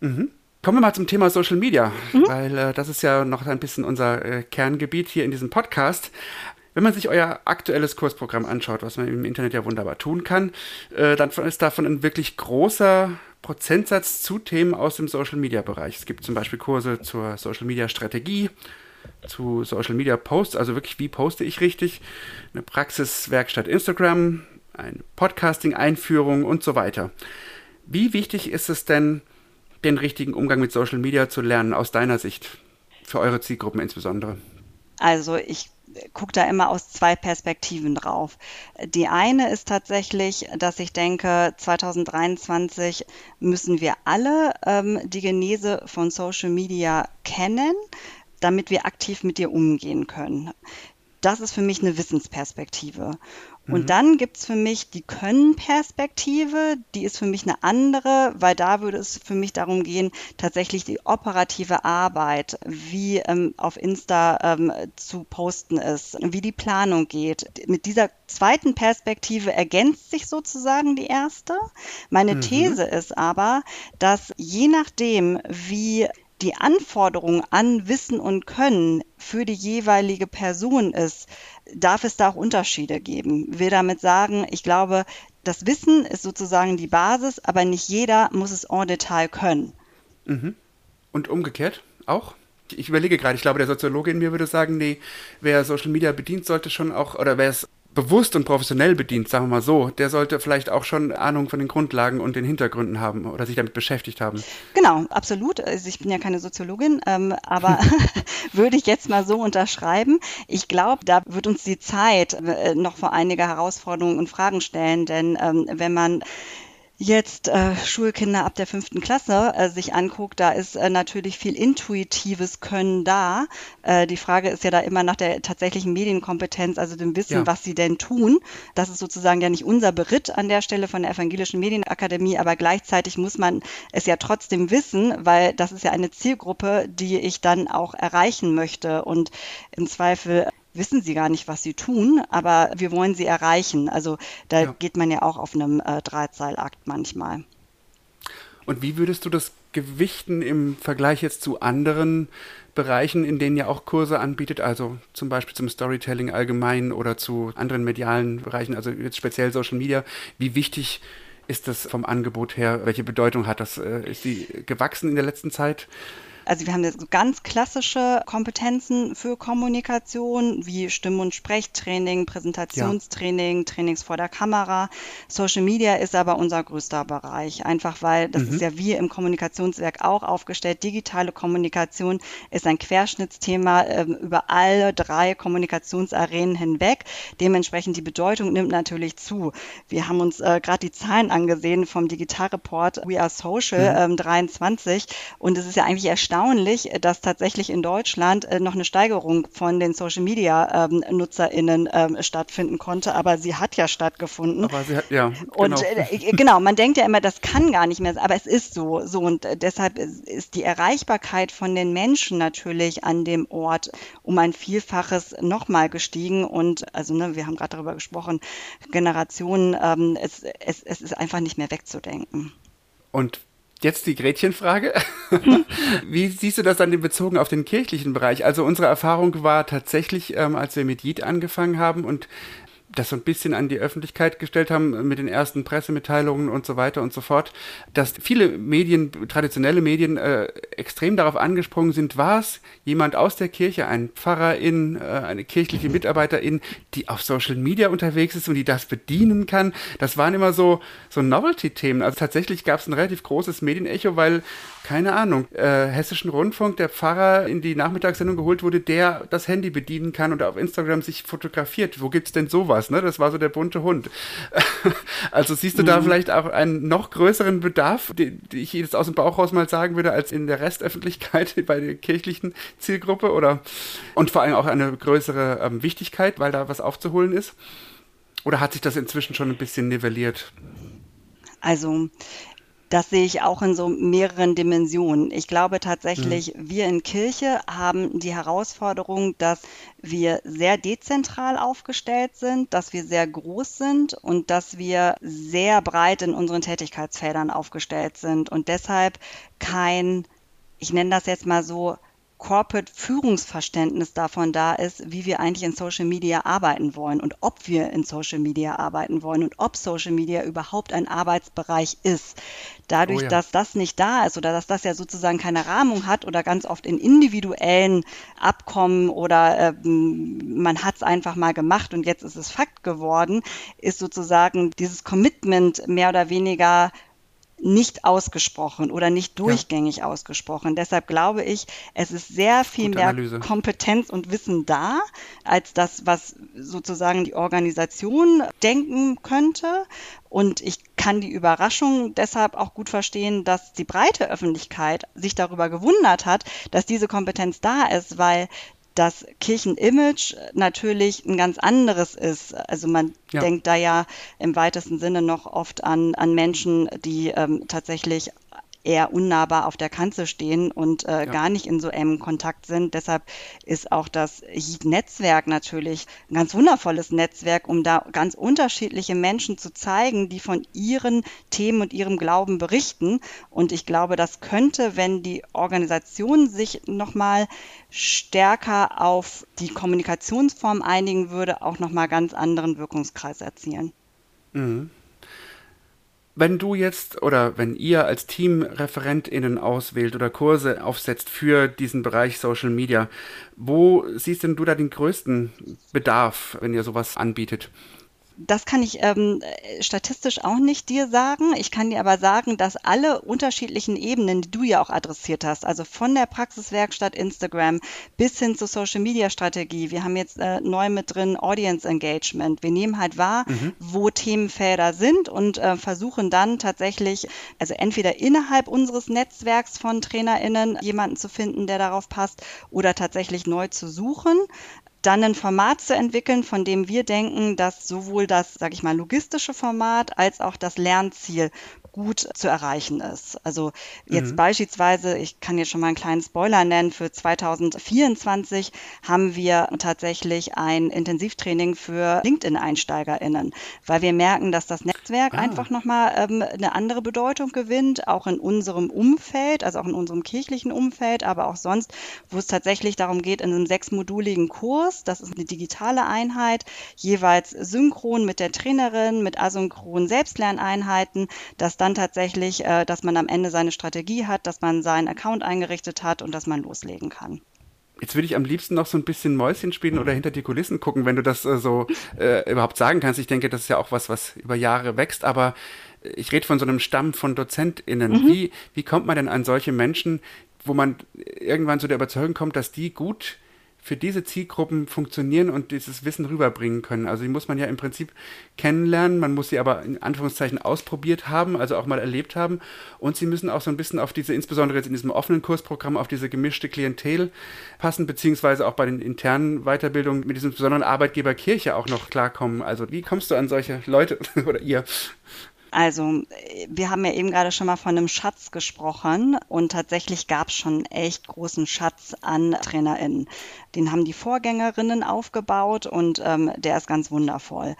Mhm. Kommen wir mal zum Thema Social Media, mhm. weil äh, das ist ja noch ein bisschen unser äh, Kerngebiet hier in diesem Podcast. Wenn man sich euer aktuelles Kursprogramm anschaut, was man im Internet ja wunderbar tun kann, äh, dann ist davon ein wirklich großer Prozentsatz zu Themen aus dem Social Media Bereich. Es gibt zum Beispiel Kurse zur Social Media Strategie, zu Social Media Posts, also wirklich, wie poste ich richtig, eine Praxiswerkstatt Instagram, eine Podcasting-Einführung und so weiter. Wie wichtig ist es denn, den richtigen Umgang mit Social Media zu lernen, aus deiner Sicht, für eure Zielgruppen insbesondere? Also ich gucke da immer aus zwei Perspektiven drauf. Die eine ist tatsächlich, dass ich denke, 2023 müssen wir alle ähm, die Genese von Social Media kennen, damit wir aktiv mit ihr umgehen können. Das ist für mich eine Wissensperspektive. Und mhm. dann gibt es für mich die Können-Perspektive, die ist für mich eine andere, weil da würde es für mich darum gehen, tatsächlich die operative Arbeit, wie ähm, auf Insta ähm, zu posten ist, wie die Planung geht. Mit dieser zweiten Perspektive ergänzt sich sozusagen die erste. Meine mhm. These ist aber, dass je nachdem, wie die Anforderung an Wissen und Können für die jeweilige Person ist, darf es da auch Unterschiede geben. Will damit sagen, ich glaube, das Wissen ist sozusagen die Basis, aber nicht jeder muss es en Detail können. Mhm. Und umgekehrt auch? Ich überlege gerade, ich glaube, der Soziologe in mir würde sagen, nee, wer Social Media bedient, sollte schon auch, oder wer es bewusst und professionell bedient, sagen wir mal so, der sollte vielleicht auch schon Ahnung von den Grundlagen und den Hintergründen haben oder sich damit beschäftigt haben. Genau, absolut. Also ich bin ja keine Soziologin, ähm, aber würde ich jetzt mal so unterschreiben. Ich glaube, da wird uns die Zeit äh, noch vor einige Herausforderungen und Fragen stellen, denn ähm, wenn man jetzt äh, Schulkinder ab der fünften Klasse äh, sich anguckt, da ist äh, natürlich viel intuitives Können da. Äh, die Frage ist ja da immer nach der tatsächlichen Medienkompetenz, also dem Wissen, ja. was sie denn tun. Das ist sozusagen ja nicht unser Beritt an der Stelle von der Evangelischen Medienakademie, aber gleichzeitig muss man es ja trotzdem wissen, weil das ist ja eine Zielgruppe, die ich dann auch erreichen möchte. Und im Zweifel wissen sie gar nicht, was sie tun, aber wir wollen sie erreichen. Also da ja. geht man ja auch auf einem äh, Drahtseilakt manchmal. Und wie würdest du das gewichten im Vergleich jetzt zu anderen Bereichen, in denen ihr auch Kurse anbietet, also zum Beispiel zum Storytelling allgemein oder zu anderen medialen Bereichen, also jetzt speziell Social Media. Wie wichtig ist das vom Angebot her? Welche Bedeutung hat das? Äh, ist die gewachsen in der letzten Zeit? Also wir haben so ganz klassische Kompetenzen für Kommunikation wie Stimm- und Sprechtraining, Präsentationstraining, ja. Trainings vor der Kamera. Social Media ist aber unser größter Bereich, einfach weil das mhm. ist ja wie im Kommunikationswerk auch aufgestellt. Digitale Kommunikation ist ein Querschnittsthema äh, über alle drei Kommunikationsarenen hinweg. Dementsprechend die Bedeutung nimmt natürlich zu. Wir haben uns äh, gerade die Zahlen angesehen vom Digitalreport We Are Social mhm. ähm, 23 und es ist ja eigentlich erstaunlich, erstaunlich, dass tatsächlich in Deutschland äh, noch eine Steigerung von den Social Media ähm, NutzerInnen ähm, stattfinden konnte, aber sie hat ja stattgefunden. Aber sie hat, ja. Genau. Und äh, genau, man denkt ja immer, das kann gar nicht mehr, aber es ist so. So und äh, deshalb ist die Erreichbarkeit von den Menschen natürlich an dem Ort um ein Vielfaches nochmal gestiegen. Und also, ne, wir haben gerade darüber gesprochen, Generationen, ähm, es, es, es ist einfach nicht mehr wegzudenken. Und Jetzt die Gretchenfrage. Wie siehst du das dann bezogen auf den kirchlichen Bereich? Also unsere Erfahrung war tatsächlich, ähm, als wir mit JIT angefangen haben und das so ein bisschen an die Öffentlichkeit gestellt haben mit den ersten Pressemitteilungen und so weiter und so fort, dass viele Medien, traditionelle Medien, äh, extrem darauf angesprungen sind, war es jemand aus der Kirche, ein Pfarrerin, äh, eine kirchliche Mitarbeiterin, die auf Social Media unterwegs ist und die das bedienen kann. Das waren immer so, so Novelty-Themen. Also tatsächlich gab es ein relativ großes Medienecho, weil keine Ahnung, äh, hessischen Rundfunk, der Pfarrer in die Nachmittagssendung geholt wurde, der das Handy bedienen kann und auf Instagram sich fotografiert. Wo gibt's denn sowas? Ne? Das war so der bunte Hund. also siehst du mhm. da vielleicht auch einen noch größeren Bedarf, den, den ich jetzt aus dem Bauch raus mal sagen würde, als in der Restöffentlichkeit bei der kirchlichen Zielgruppe oder und vor allem auch eine größere ähm, Wichtigkeit, weil da was aufzuholen ist? Oder hat sich das inzwischen schon ein bisschen nivelliert? Also das sehe ich auch in so mehreren Dimensionen. Ich glaube tatsächlich, mhm. wir in Kirche haben die Herausforderung, dass wir sehr dezentral aufgestellt sind, dass wir sehr groß sind und dass wir sehr breit in unseren Tätigkeitsfeldern aufgestellt sind und deshalb kein, ich nenne das jetzt mal so, Corporate-Führungsverständnis davon da ist, wie wir eigentlich in Social Media arbeiten wollen und ob wir in Social Media arbeiten wollen und ob Social Media überhaupt ein Arbeitsbereich ist. Dadurch, oh ja. dass das nicht da ist oder dass das ja sozusagen keine Rahmung hat oder ganz oft in individuellen Abkommen oder äh, man hat es einfach mal gemacht und jetzt ist es Fakt geworden, ist sozusagen dieses Commitment mehr oder weniger nicht ausgesprochen oder nicht durchgängig ja. ausgesprochen. Deshalb glaube ich, es ist sehr viel mehr Analyse. Kompetenz und Wissen da, als das, was sozusagen die Organisation denken könnte. Und ich kann die Überraschung deshalb auch gut verstehen, dass die breite Öffentlichkeit sich darüber gewundert hat, dass diese Kompetenz da ist, weil das Kirchenimage natürlich ein ganz anderes ist. Also man ja. denkt da ja im weitesten Sinne noch oft an, an Menschen, die ähm, tatsächlich eher unnahbar auf der Kanzel stehen und äh, ja. gar nicht in so engem Kontakt sind. Deshalb ist auch das Netzwerk natürlich ein ganz wundervolles Netzwerk, um da ganz unterschiedliche Menschen zu zeigen, die von ihren Themen und ihrem Glauben berichten. Und ich glaube, das könnte, wenn die Organisation sich nochmal stärker auf die Kommunikationsform einigen würde, auch nochmal ganz anderen Wirkungskreis erzielen. Mhm. Wenn du jetzt oder wenn ihr als Team ReferentInnen auswählt oder Kurse aufsetzt für diesen Bereich Social Media, wo siehst denn du da den größten Bedarf, wenn ihr sowas anbietet? Das kann ich ähm, statistisch auch nicht dir sagen. Ich kann dir aber sagen, dass alle unterschiedlichen Ebenen, die du ja auch adressiert hast, also von der Praxiswerkstatt Instagram bis hin zur Social Media Strategie, wir haben jetzt äh, neu mit drin Audience Engagement. Wir nehmen halt wahr, mhm. wo Themenfelder sind und äh, versuchen dann tatsächlich, also entweder innerhalb unseres Netzwerks von TrainerInnen jemanden zu finden, der darauf passt, oder tatsächlich neu zu suchen dann ein Format zu entwickeln, von dem wir denken, dass sowohl das, sage ich mal, logistische Format als auch das Lernziel gut zu erreichen ist. Also jetzt mhm. beispielsweise, ich kann jetzt schon mal einen kleinen Spoiler nennen, für 2024 haben wir tatsächlich ein Intensivtraining für LinkedIn-EinsteigerInnen, weil wir merken, dass das Netzwerk ah. einfach nochmal ähm, eine andere Bedeutung gewinnt, auch in unserem Umfeld, also auch in unserem kirchlichen Umfeld, aber auch sonst, wo es tatsächlich darum geht, in einem sechsmoduligen Kurs, das ist eine digitale Einheit, jeweils synchron mit der Trainerin, mit asynchronen Selbstlerneinheiten, dass dann tatsächlich, äh, dass man am Ende seine Strategie hat, dass man seinen Account eingerichtet hat und dass man loslegen kann. Jetzt würde ich am liebsten noch so ein bisschen Mäuschen spielen oder hinter die Kulissen gucken, wenn du das äh, so äh, überhaupt sagen kannst. Ich denke, das ist ja auch was, was über Jahre wächst, aber ich rede von so einem Stamm von DozentInnen. Mhm. Wie, wie kommt man denn an solche Menschen, wo man irgendwann zu der Überzeugung kommt, dass die gut für diese Zielgruppen funktionieren und dieses Wissen rüberbringen können. Also die muss man ja im Prinzip kennenlernen, man muss sie aber in Anführungszeichen ausprobiert haben, also auch mal erlebt haben und sie müssen auch so ein bisschen auf diese, insbesondere jetzt in diesem offenen Kursprogramm, auf diese gemischte Klientel passen, beziehungsweise auch bei den internen Weiterbildungen mit diesem besonderen Arbeitgeber Kirche auch noch klarkommen. Also wie kommst du an solche Leute oder ihr? Also, wir haben ja eben gerade schon mal von einem Schatz gesprochen und tatsächlich gab es schon echt großen Schatz an TrainerInnen. Den haben die Vorgängerinnen aufgebaut und ähm, der ist ganz wundervoll.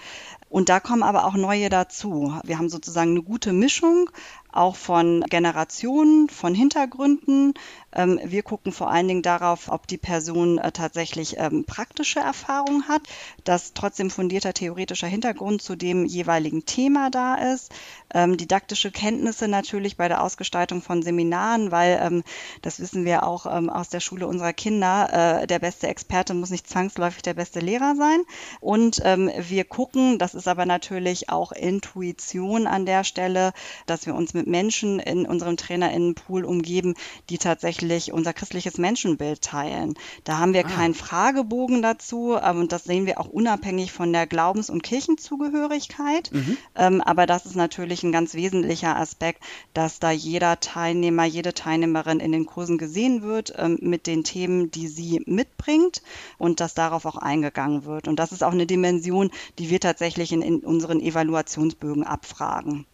Und da kommen aber auch neue dazu. Wir haben sozusagen eine gute Mischung auch von Generationen, von Hintergründen. Ähm, wir gucken vor allen Dingen darauf, ob die Person äh, tatsächlich ähm, praktische Erfahrung hat, dass trotzdem fundierter theoretischer Hintergrund zu dem jeweiligen Thema da ist. Ähm, didaktische Kenntnisse natürlich bei der Ausgestaltung von Seminaren, weil das wissen wir auch aus der Schule unserer Kinder, äh, der beste Experte muss nicht zwangsläufig der beste Lehrer sein. Und wir gucken, das ist aber natürlich auch Intuition an der Stelle, dass wir uns mit Menschen in unserem Trainerinnenpool umgeben, die tatsächlich unser christliches Menschenbild teilen. Da haben wir ah. keinen Fragebogen dazu ähm, und das sehen wir auch unabhängig von der Glaubens- und Kirchenzugehörigkeit. Mhm. Ähm, aber das ist natürlich ein ganz wesentlicher Aspekt, dass da jeder Teilnehmer, jede Teilnehmerin in den Kursen gesehen wird ähm, mit den Themen, die sie mitbringt und dass darauf auch eingegangen wird. Und das ist auch eine Dimension, die wir tatsächlich in, in unseren Evaluationsbögen abfragen.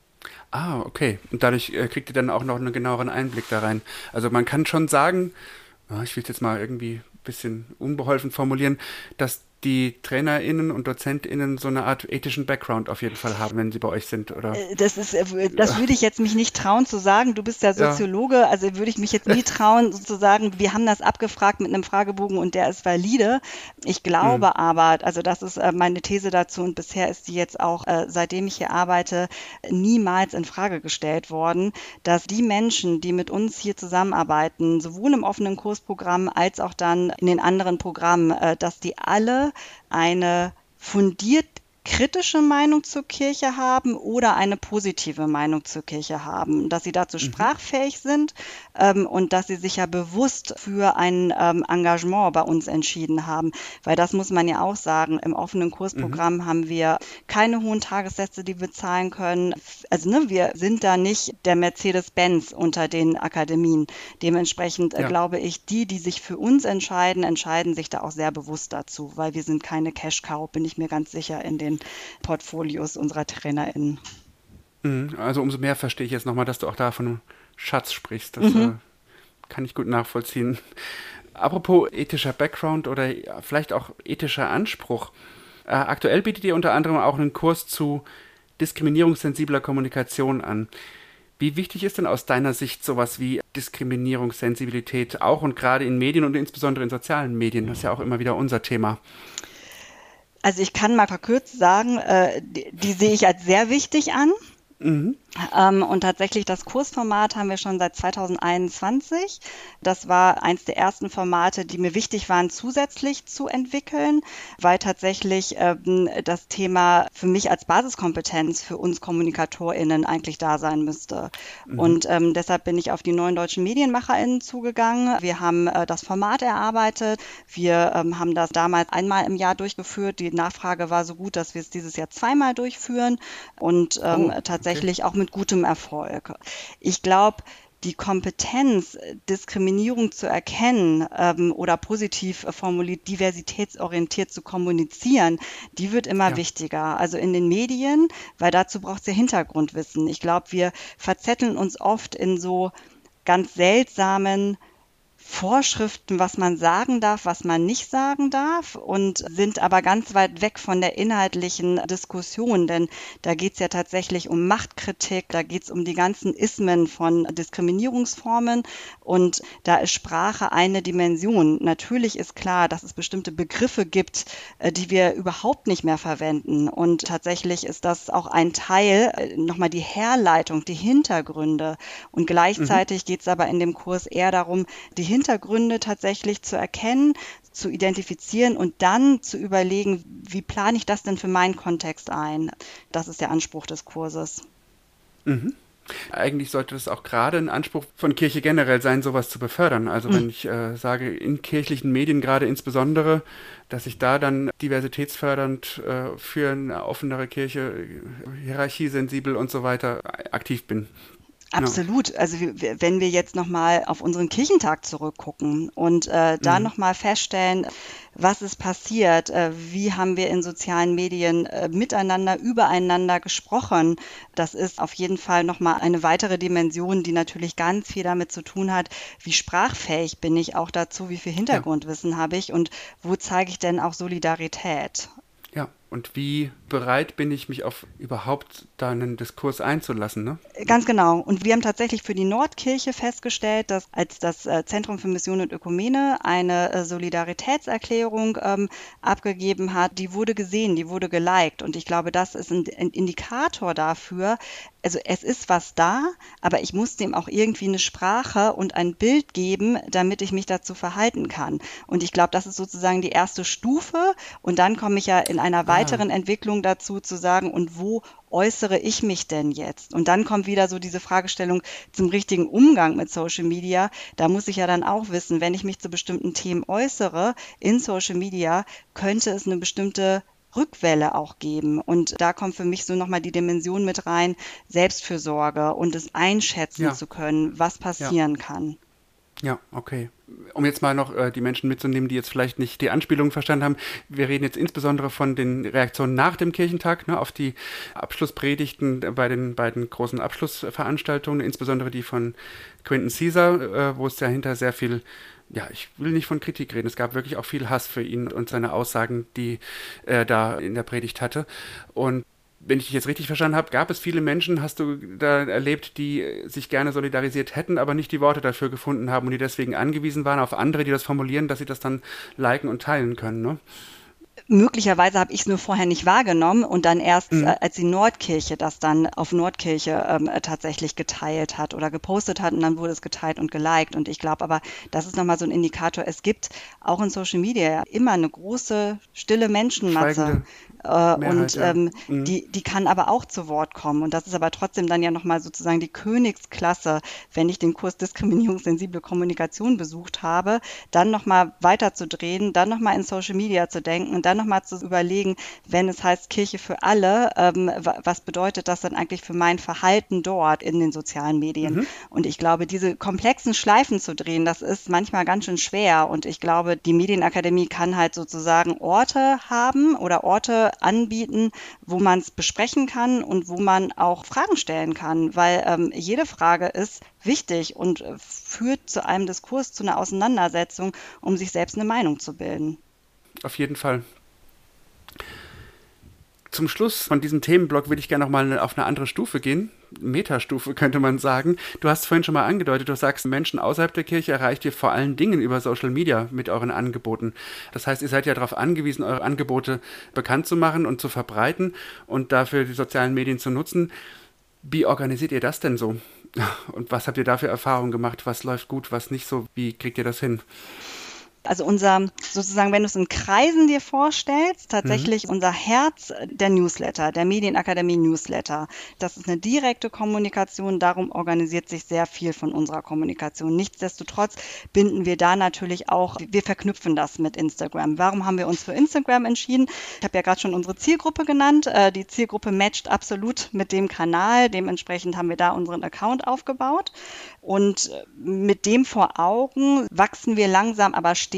Ah, okay. Und dadurch äh, kriegt ihr dann auch noch einen genaueren Einblick da rein. Also man kann schon sagen, ich will es jetzt mal irgendwie ein bisschen unbeholfen formulieren, dass die TrainerInnen und DozentInnen so eine Art ethischen Background auf jeden Fall haben, wenn sie bei euch sind, oder? Äh, das ist, äh, das würde ich jetzt mich nicht trauen zu sagen. Du bist ja Soziologe, ja. also würde ich mich jetzt nie trauen, sozusagen, wir haben das abgefragt mit einem Fragebogen und der ist valide. Ich glaube mhm. aber, also das ist äh, meine These dazu und bisher ist die jetzt auch, seitdem ich hier arbeite, niemals in Frage gestellt worden, dass die Menschen, die mit uns hier zusammenarbeiten, sowohl im offenen Kursprogramm als auch dann in den anderen Programmen, dass die alle eine fundiert kritische Meinung zur Kirche haben oder eine positive Meinung zur Kirche haben, dass sie dazu mhm. sprachfähig sind ähm, und dass sie sich ja bewusst für ein ähm, Engagement bei uns entschieden haben. Weil das muss man ja auch sagen, im offenen Kursprogramm mhm. haben wir keine hohen Tagessätze, die wir zahlen können. Also ne, wir sind da nicht der Mercedes-Benz unter den Akademien. Dementsprechend äh, ja. glaube ich, die, die sich für uns entscheiden, entscheiden sich da auch sehr bewusst dazu, weil wir sind keine Cash-Cow, bin ich mir ganz sicher, in den Portfolios unserer TrainerInnen. Mhm, also umso mehr verstehe ich jetzt nochmal, dass du auch da von einem Schatz sprichst. Das mhm. äh, kann ich gut nachvollziehen. Apropos ethischer Background oder vielleicht auch ethischer Anspruch. Äh, aktuell bietet ihr unter anderem auch einen Kurs zu diskriminierungssensibler Kommunikation an. Wie wichtig ist denn aus deiner Sicht sowas wie Diskriminierungssensibilität auch und gerade in Medien und insbesondere in sozialen Medien? Das ist ja auch immer wieder unser Thema. Also ich kann mal verkürzt sagen, äh, die, die sehe ich als sehr wichtig an. Mhm. Ähm, und tatsächlich das Kursformat haben wir schon seit 2021. Das war eins der ersten Formate, die mir wichtig waren, zusätzlich zu entwickeln, weil tatsächlich ähm, das Thema für mich als Basiskompetenz für uns KommunikatorInnen eigentlich da sein müsste. Mhm. Und ähm, deshalb bin ich auf die neuen deutschen MedienmacherInnen zugegangen. Wir haben äh, das Format erarbeitet. Wir ähm, haben das damals einmal im Jahr durchgeführt. Die Nachfrage war so gut, dass wir es dieses Jahr zweimal durchführen und ähm, oh, tatsächlich okay. auch mit mit gutem Erfolg. Ich glaube, die Kompetenz, Diskriminierung zu erkennen ähm, oder positiv formuliert diversitätsorientiert zu kommunizieren, die wird immer ja. wichtiger. Also in den Medien, weil dazu braucht es ja Hintergrundwissen. Ich glaube, wir verzetteln uns oft in so ganz seltsamen Vorschriften, was man sagen darf, was man nicht sagen darf und sind aber ganz weit weg von der inhaltlichen Diskussion, denn da geht es ja tatsächlich um Machtkritik, da geht es um die ganzen Ismen von Diskriminierungsformen und da ist Sprache eine Dimension. Natürlich ist klar, dass es bestimmte Begriffe gibt, äh, die wir überhaupt nicht mehr verwenden und tatsächlich ist das auch ein Teil, äh, nochmal die Herleitung, die Hintergründe und gleichzeitig mhm. geht es aber in dem Kurs eher darum, die Hintergründe tatsächlich zu erkennen, zu identifizieren und dann zu überlegen, wie plane ich das denn für meinen Kontext ein. Das ist der Anspruch des Kurses. Mhm. Eigentlich sollte es auch gerade ein Anspruch von Kirche generell sein, sowas zu befördern. Also wenn mhm. ich äh, sage, in kirchlichen Medien gerade insbesondere, dass ich da dann diversitätsfördernd äh, für eine offenere Kirche, hierarchiesensibel und so weiter aktiv bin. Absolut. Also wenn wir jetzt nochmal auf unseren Kirchentag zurückgucken und äh, da mhm. nochmal feststellen, was ist passiert, äh, wie haben wir in sozialen Medien äh, miteinander, übereinander gesprochen, das ist auf jeden Fall nochmal eine weitere Dimension, die natürlich ganz viel damit zu tun hat, wie sprachfähig bin ich auch dazu, wie viel Hintergrundwissen ja. habe ich und wo zeige ich denn auch Solidarität. Und wie bereit bin ich, mich auf überhaupt da einen Diskurs einzulassen? Ne? Ganz genau. Und wir haben tatsächlich für die Nordkirche festgestellt, dass als das äh, Zentrum für Mission und Ökumene eine äh, Solidaritätserklärung ähm, abgegeben hat, die wurde gesehen, die wurde geliked. Und ich glaube, das ist ein Indikator dafür, also es ist was da, aber ich muss dem auch irgendwie eine Sprache und ein Bild geben, damit ich mich dazu verhalten kann. Und ich glaube, das ist sozusagen die erste Stufe. Und dann komme ich ja in einer ah. weiteren ah. Entwicklung dazu zu sagen, und wo äußere ich mich denn jetzt? Und dann kommt wieder so diese Fragestellung zum richtigen Umgang mit Social Media. Da muss ich ja dann auch wissen, wenn ich mich zu bestimmten Themen äußere in Social Media, könnte es eine bestimmte Rückwelle auch geben. Und da kommt für mich so nochmal die Dimension mit rein, Selbstfürsorge und es einschätzen ja. zu können, was passieren ja. kann. Ja, okay. Um jetzt mal noch äh, die Menschen mitzunehmen, die jetzt vielleicht nicht die Anspielung verstanden haben. Wir reden jetzt insbesondere von den Reaktionen nach dem Kirchentag ne, auf die Abschlusspredigten bei den beiden großen Abschlussveranstaltungen, insbesondere die von Quentin Caesar, äh, wo es dahinter sehr viel ja, ich will nicht von Kritik reden. Es gab wirklich auch viel Hass für ihn und seine Aussagen, die er da in der Predigt hatte. Und wenn ich dich jetzt richtig verstanden habe, gab es viele Menschen, hast du da erlebt, die sich gerne solidarisiert hätten, aber nicht die Worte dafür gefunden haben und die deswegen angewiesen waren auf andere, die das formulieren, dass sie das dann liken und teilen können, ne? Möglicherweise habe ich es nur vorher nicht wahrgenommen und dann erst, mhm. äh, als die Nordkirche das dann auf Nordkirche ähm, äh, tatsächlich geteilt hat oder gepostet hat und dann wurde es geteilt und geliked. Und ich glaube aber, das ist nochmal so ein Indikator. Es gibt auch in Social Media immer eine große, stille Menschenmasse. Äh, Mehrheit, und ähm, ja. mhm. die, die kann aber auch zu Wort kommen. Und das ist aber trotzdem dann ja nochmal sozusagen die Königsklasse, wenn ich den Kurs diskriminierungssensible Kommunikation besucht habe, dann nochmal weiterzudrehen, dann nochmal in Social Media zu denken und dann nochmal zu überlegen, wenn es heißt Kirche für alle, ähm, was bedeutet das dann eigentlich für mein Verhalten dort in den sozialen Medien? Mhm. Und ich glaube, diese komplexen Schleifen zu drehen, das ist manchmal ganz schön schwer. Und ich glaube, die Medienakademie kann halt sozusagen Orte haben oder Orte anbieten, wo man es besprechen kann und wo man auch Fragen stellen kann, weil ähm, jede Frage ist wichtig und äh, führt zu einem Diskurs, zu einer Auseinandersetzung, um sich selbst eine Meinung zu bilden. Auf jeden Fall zum Schluss von diesem Themenblock würde ich gerne nochmal auf eine andere Stufe gehen. Metastufe könnte man sagen. Du hast vorhin schon mal angedeutet, du sagst, Menschen außerhalb der Kirche erreicht ihr vor allen Dingen über Social Media mit euren Angeboten. Das heißt, ihr seid ja darauf angewiesen, eure Angebote bekannt zu machen und zu verbreiten und dafür die sozialen Medien zu nutzen. Wie organisiert ihr das denn so? Und was habt ihr da für Erfahrungen gemacht? Was läuft gut, was nicht so? Wie kriegt ihr das hin? Also unser, sozusagen, wenn du es in Kreisen dir vorstellst, tatsächlich mhm. unser Herz der Newsletter, der Medienakademie Newsletter. Das ist eine direkte Kommunikation, darum organisiert sich sehr viel von unserer Kommunikation. Nichtsdestotrotz binden wir da natürlich auch, wir verknüpfen das mit Instagram. Warum haben wir uns für Instagram entschieden? Ich habe ja gerade schon unsere Zielgruppe genannt. Äh, die Zielgruppe matcht absolut mit dem Kanal. Dementsprechend haben wir da unseren Account aufgebaut. Und mit dem vor Augen wachsen wir langsam, aber stetig.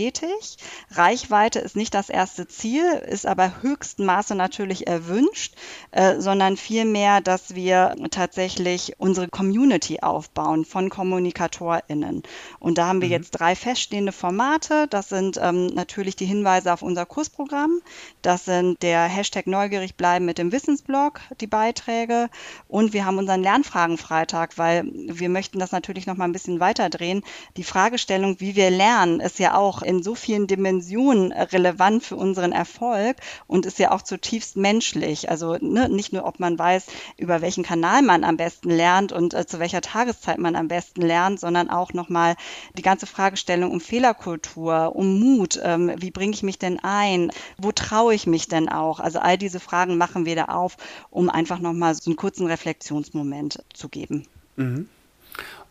Reichweite ist nicht das erste Ziel, ist aber höchsten Maße natürlich erwünscht, äh, sondern vielmehr, dass wir tatsächlich unsere Community aufbauen von KommunikatorInnen. Und da haben wir mhm. jetzt drei feststehende Formate. Das sind ähm, natürlich die Hinweise auf unser Kursprogramm. Das sind der Hashtag neugierig bleiben mit dem Wissensblog, die Beiträge. Und wir haben unseren Lernfragenfreitag, weil wir möchten das natürlich natürlich noch mal ein bisschen weiter drehen. Die Fragestellung, wie wir lernen, ist ja auch in so vielen Dimensionen relevant für unseren Erfolg und ist ja auch zutiefst menschlich. Also ne, nicht nur, ob man weiß, über welchen Kanal man am besten lernt und äh, zu welcher Tageszeit man am besten lernt, sondern auch noch mal die ganze Fragestellung um Fehlerkultur, um Mut. Ähm, wie bringe ich mich denn ein? Wo traue ich mich denn auch? Also all diese Fragen machen wir da auf, um einfach noch mal so einen kurzen Reflexionsmoment zu geben. Mhm.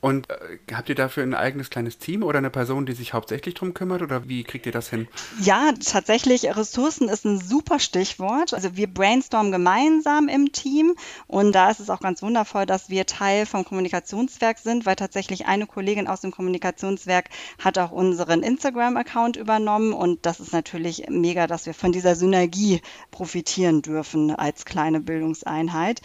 Und äh, habt ihr dafür ein eigenes kleines Team oder eine Person, die sich hauptsächlich darum kümmert oder wie kriegt ihr das hin? Ja, tatsächlich, Ressourcen ist ein super Stichwort. Also wir brainstormen gemeinsam im Team und da ist es auch ganz wundervoll, dass wir Teil vom Kommunikationswerk sind, weil tatsächlich eine Kollegin aus dem Kommunikationswerk hat auch unseren Instagram-Account übernommen und das ist natürlich mega, dass wir von dieser Synergie profitieren dürfen als kleine Bildungseinheit.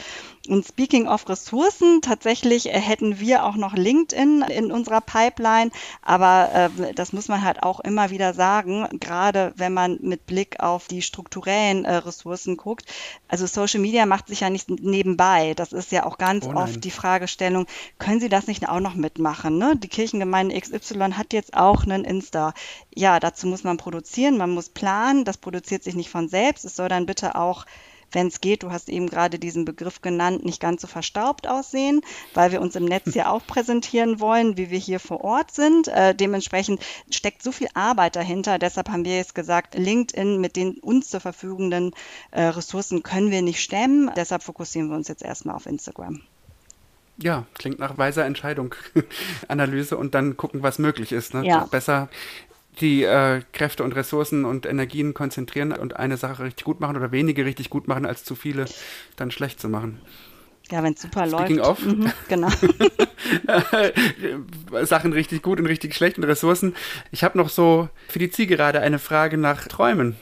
Und speaking of Ressourcen, tatsächlich hätten wir auch noch LinkedIn in unserer Pipeline, aber äh, das muss man halt auch immer wieder sagen, gerade wenn man mit Blick auf die strukturellen äh, Ressourcen guckt. Also Social Media macht sich ja nicht nebenbei. Das ist ja auch ganz oh oft die Fragestellung, können Sie das nicht auch noch mitmachen? Ne? Die Kirchengemeinde XY hat jetzt auch einen Insta. Ja, dazu muss man produzieren, man muss planen, das produziert sich nicht von selbst. Es soll dann bitte auch wenn es geht, du hast eben gerade diesen Begriff genannt, nicht ganz so verstaubt aussehen, weil wir uns im Netz ja auch präsentieren wollen, wie wir hier vor Ort sind. Äh, dementsprechend steckt so viel Arbeit dahinter. Deshalb haben wir jetzt gesagt, LinkedIn mit den uns zur verfügenden äh, Ressourcen können wir nicht stemmen. Deshalb fokussieren wir uns jetzt erstmal auf Instagram. Ja, klingt nach weiser Entscheidung, Analyse und dann gucken, was möglich ist. Ne? Ja. Besser die äh, Kräfte und Ressourcen und Energien konzentrieren und eine Sache richtig gut machen oder wenige richtig gut machen, als zu viele dann schlecht zu machen. Ja, wenn es super Speaking läuft. Of. Mhm, genau. Sachen richtig gut und richtig schlecht und Ressourcen. Ich habe noch so für die Zielgerade eine Frage nach Träumen,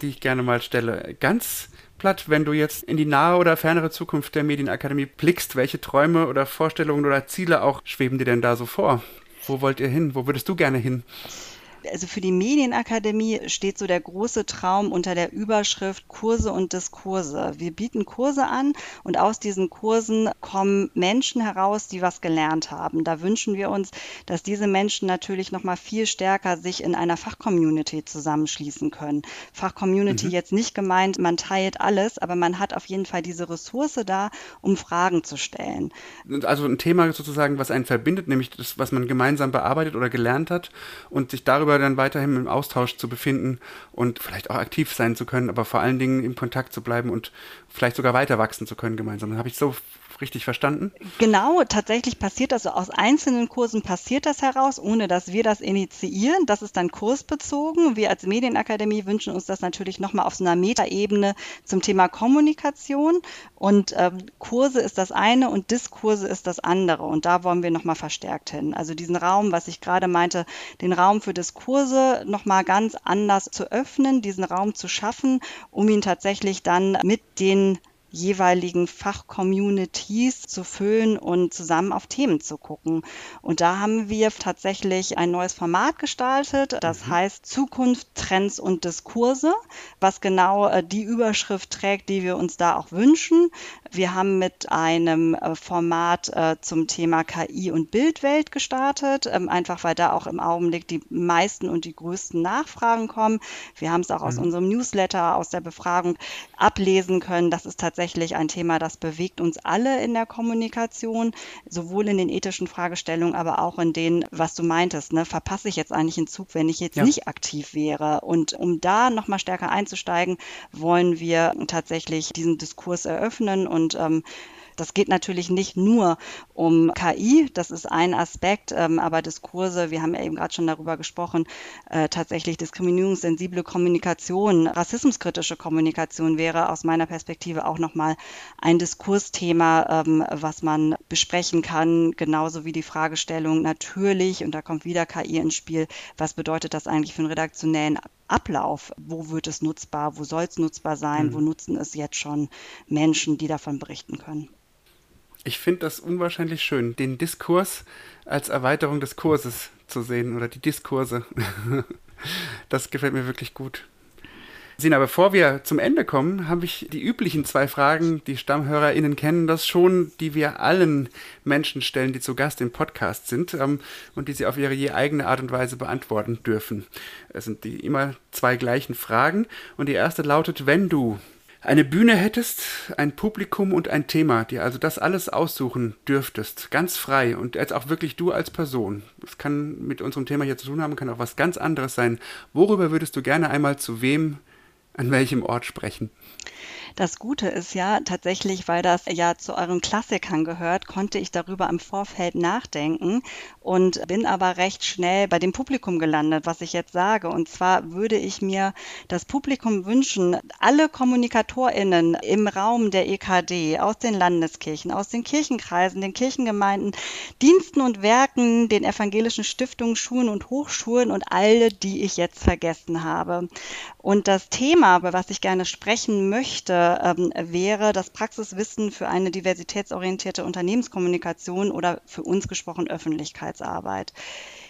die ich gerne mal stelle. Ganz platt, wenn du jetzt in die nahe oder fernere Zukunft der Medienakademie blickst, welche Träume oder Vorstellungen oder Ziele auch schweben dir denn da so vor? Wo wollt ihr hin? Wo würdest du gerne hin? Also für die Medienakademie steht so der große Traum unter der Überschrift Kurse und Diskurse. Wir bieten Kurse an und aus diesen Kursen kommen Menschen heraus, die was gelernt haben. Da wünschen wir uns, dass diese Menschen natürlich noch mal viel stärker sich in einer Fachcommunity zusammenschließen können. Fachcommunity mhm. jetzt nicht gemeint, man teilt alles, aber man hat auf jeden Fall diese Ressource da, um Fragen zu stellen. Also ein Thema sozusagen, was einen verbindet, nämlich das, was man gemeinsam bearbeitet oder gelernt hat und sich darüber dann weiterhin im Austausch zu befinden und vielleicht auch aktiv sein zu können, aber vor allen Dingen im Kontakt zu bleiben und vielleicht sogar weiter wachsen zu können gemeinsam. Habe ich so richtig verstanden? Genau, tatsächlich passiert das so. Aus einzelnen Kursen passiert das heraus, ohne dass wir das initiieren. Das ist dann kursbezogen. Wir als Medienakademie wünschen uns das natürlich nochmal auf so einer Metaebene zum Thema Kommunikation. Und ähm, Kurse ist das eine und Diskurse ist das andere. Und da wollen wir nochmal verstärkt hin. Also diesen Raum, was ich gerade meinte, den Raum für Diskurse nochmal ganz anders zu öffnen, diesen Raum zu schaffen, um ihn tatsächlich dann mit den jeweiligen Fachcommunities zu füllen und zusammen auf Themen zu gucken. Und da haben wir tatsächlich ein neues Format gestaltet, das mhm. heißt Zukunft, Trends und Diskurse, was genau äh, die Überschrift trägt, die wir uns da auch wünschen. Wir haben mit einem äh, Format äh, zum Thema KI und Bildwelt gestartet, ähm, einfach weil da auch im Augenblick die meisten und die größten Nachfragen kommen. Wir haben es auch aus mhm. unserem Newsletter, aus der Befragung ablesen können. Das ist tatsächlich ein Thema, das bewegt uns alle in der Kommunikation, sowohl in den ethischen Fragestellungen, aber auch in denen, was du meintest, ne, verpasse ich jetzt eigentlich einen Zug, wenn ich jetzt ja. nicht aktiv wäre. Und um da nochmal stärker einzusteigen, wollen wir tatsächlich diesen Diskurs eröffnen und und ähm, das geht natürlich nicht nur um KI, das ist ein Aspekt, ähm, aber Diskurse, wir haben ja eben gerade schon darüber gesprochen, äh, tatsächlich diskriminierungssensible Kommunikation, rassismuskritische Kommunikation wäre aus meiner Perspektive auch nochmal ein Diskursthema, ähm, was man besprechen kann, genauso wie die Fragestellung natürlich, und da kommt wieder KI ins Spiel, was bedeutet das eigentlich für einen redaktionellen Ablauf? Wo wird es nutzbar? Wo soll es nutzbar sein? Mhm. Wo nutzen es jetzt schon Menschen, die davon berichten können? Ich finde das unwahrscheinlich schön, den Diskurs als Erweiterung des Kurses zu sehen oder die Diskurse. das gefällt mir wirklich gut. Sina, bevor wir zum Ende kommen, habe ich die üblichen zwei Fragen. Die StammhörerInnen kennen das schon, die wir allen Menschen stellen, die zu Gast im Podcast sind ähm, und die sie auf ihre je eigene Art und Weise beantworten dürfen. Es sind die immer zwei gleichen Fragen. Und die erste lautet, wenn du eine Bühne hättest, ein Publikum und ein Thema, dir also das alles aussuchen dürftest, ganz frei und jetzt auch wirklich du als Person. Es kann mit unserem Thema hier zu tun haben, kann auch was ganz anderes sein. Worüber würdest du gerne einmal zu wem, an welchem Ort sprechen? Das Gute ist ja tatsächlich, weil das ja zu euren Klassikern gehört, konnte ich darüber im Vorfeld nachdenken und bin aber recht schnell bei dem Publikum gelandet, was ich jetzt sage. Und zwar würde ich mir das Publikum wünschen, alle KommunikatorInnen im Raum der EKD, aus den Landeskirchen, aus den Kirchenkreisen, den Kirchengemeinden, Diensten und Werken, den evangelischen Stiftungen, Schulen und Hochschulen und alle, die ich jetzt vergessen habe. Und das Thema, über was ich gerne sprechen möchte, ähm, wäre das Praxiswissen für eine diversitätsorientierte Unternehmenskommunikation oder für uns gesprochen Öffentlichkeitsarbeit.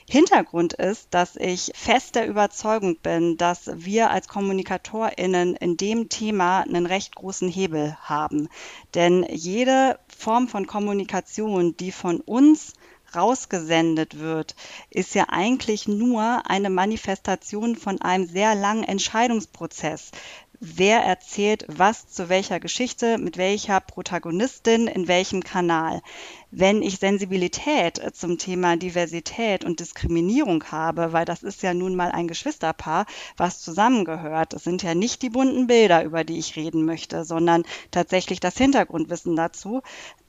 Hintergrund ist, dass ich fest der Überzeugung bin, dass wir als KommunikatorInnen in dem Thema einen recht großen Hebel haben. Denn jede Form von Kommunikation, die von uns rausgesendet wird, ist ja eigentlich nur eine Manifestation von einem sehr langen Entscheidungsprozess. Wer erzählt was zu welcher Geschichte, mit welcher Protagonistin, in welchem Kanal? Wenn ich Sensibilität zum Thema Diversität und Diskriminierung habe, weil das ist ja nun mal ein Geschwisterpaar, was zusammengehört. Das sind ja nicht die bunten Bilder, über die ich reden möchte, sondern tatsächlich das Hintergrundwissen dazu.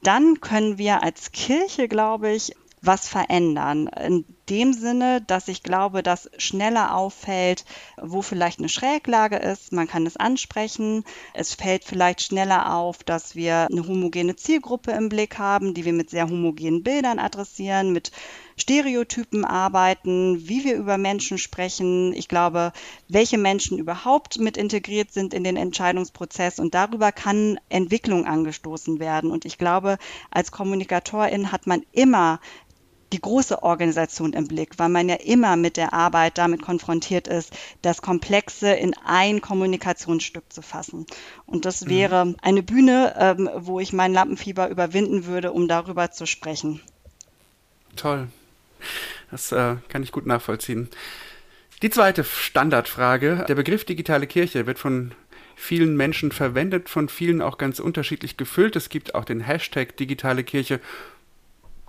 Dann können wir als Kirche, glaube ich, was verändern. In dem Sinne, dass ich glaube, dass schneller auffällt, wo vielleicht eine Schräglage ist. Man kann es ansprechen. Es fällt vielleicht schneller auf, dass wir eine homogene Zielgruppe im Blick haben, die wir mit sehr homogenen Bildern adressieren, mit Stereotypen arbeiten, wie wir über Menschen sprechen. Ich glaube, welche Menschen überhaupt mit integriert sind in den Entscheidungsprozess und darüber kann Entwicklung angestoßen werden. Und ich glaube, als Kommunikatorin hat man immer die große Organisation im Blick, weil man ja immer mit der Arbeit damit konfrontiert ist, das Komplexe in ein Kommunikationsstück zu fassen. Und das mhm. wäre eine Bühne, ähm, wo ich mein Lampenfieber überwinden würde, um darüber zu sprechen. Toll. Das äh, kann ich gut nachvollziehen. Die zweite Standardfrage. Der Begriff digitale Kirche wird von vielen Menschen verwendet, von vielen auch ganz unterschiedlich gefüllt. Es gibt auch den Hashtag digitale Kirche.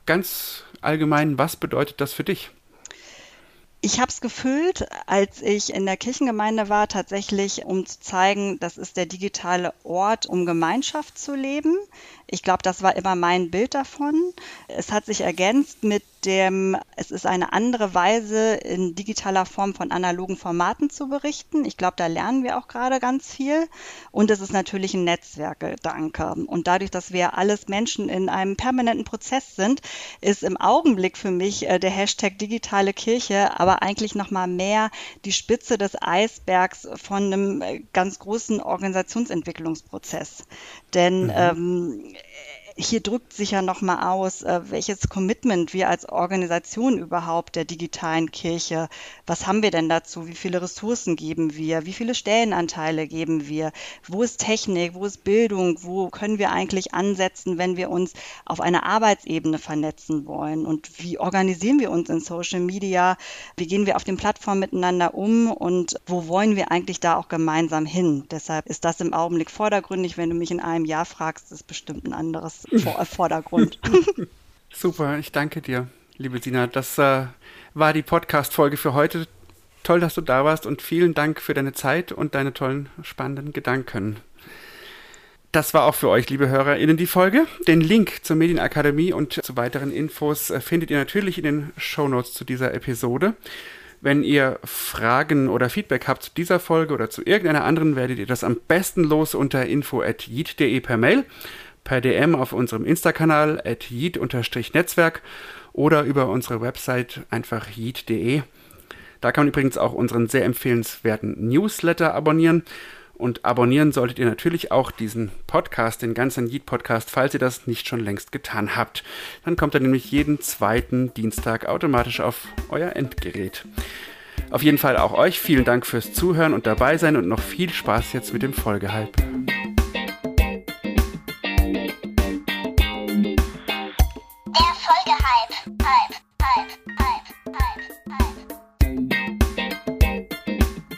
Ganz allgemein, was bedeutet das für dich? Ich habe es gefüllt, als ich in der Kirchengemeinde war, tatsächlich, um zu zeigen, das ist der digitale Ort, um Gemeinschaft zu leben. Ich glaube, das war immer mein Bild davon. Es hat sich ergänzt mit dem, es ist eine andere Weise, in digitaler Form von analogen Formaten zu berichten. Ich glaube, da lernen wir auch gerade ganz viel. Und es ist natürlich ein Netzwerkgedanke. Und dadurch, dass wir alles Menschen in einem permanenten Prozess sind, ist im Augenblick für mich äh, der Hashtag digitale Kirche aber eigentlich noch mal mehr die Spitze des Eisbergs von einem äh, ganz großen Organisationsentwicklungsprozess. Denn mhm. ähm, hier drückt sich ja nochmal aus, äh, welches Commitment wir als Organisation überhaupt der digitalen Kirche, was haben wir denn dazu, wie viele Ressourcen geben wir, wie viele Stellenanteile geben wir, wo ist Technik, wo ist Bildung, wo können wir eigentlich ansetzen, wenn wir uns auf einer Arbeitsebene vernetzen wollen? Und wie organisieren wir uns in Social Media, wie gehen wir auf den Plattformen miteinander um? Und wo wollen wir eigentlich da auch gemeinsam hin. Deshalb ist das im Augenblick vordergründig, wenn du mich in einem Jahr fragst, ist bestimmt ein anderes Vordergrund. Super, ich danke dir, liebe Sina. Das äh, war die Podcast-Folge für heute. Toll, dass du da warst und vielen Dank für deine Zeit und deine tollen, spannenden Gedanken. Das war auch für euch, liebe HörerInnen, die Folge. Den Link zur Medienakademie und zu weiteren Infos äh, findet ihr natürlich in den Shownotes zu dieser Episode. Wenn ihr Fragen oder Feedback habt zu dieser Folge oder zu irgendeiner anderen, werdet ihr das am besten los unter info.yeet.de per Mail per DM auf unserem Insta-Kanal at yeet-netzwerk oder über unsere Website einfach yeet.de. Da kann man übrigens auch unseren sehr empfehlenswerten Newsletter abonnieren. Und abonnieren solltet ihr natürlich auch diesen Podcast, den ganzen Yeet Podcast, falls ihr das nicht schon längst getan habt. Dann kommt er nämlich jeden zweiten Dienstag automatisch auf euer Endgerät. Auf jeden Fall auch euch vielen Dank fürs Zuhören und dabei sein und noch viel Spaß jetzt mit dem Folgehalb.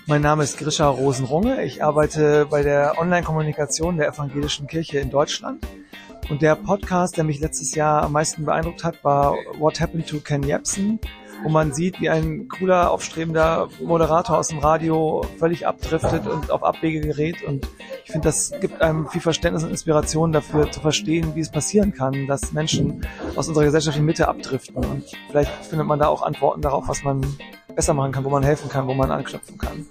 Mein Name ist Grisha Rosenrunge. Ich arbeite bei der Online-Kommunikation der Evangelischen Kirche in Deutschland. Und der Podcast, der mich letztes Jahr am meisten beeindruckt hat, war What Happened to Ken Jebsen, wo man sieht, wie ein cooler, aufstrebender Moderator aus dem Radio völlig abdriftet und auf Abwege gerät. Und ich finde, das gibt einem viel Verständnis und Inspiration dafür zu verstehen, wie es passieren kann, dass Menschen aus unserer gesellschaftlichen Mitte abdriften. Und vielleicht findet man da auch Antworten darauf, was man besser machen kann, wo man helfen kann, wo man anknüpfen kann.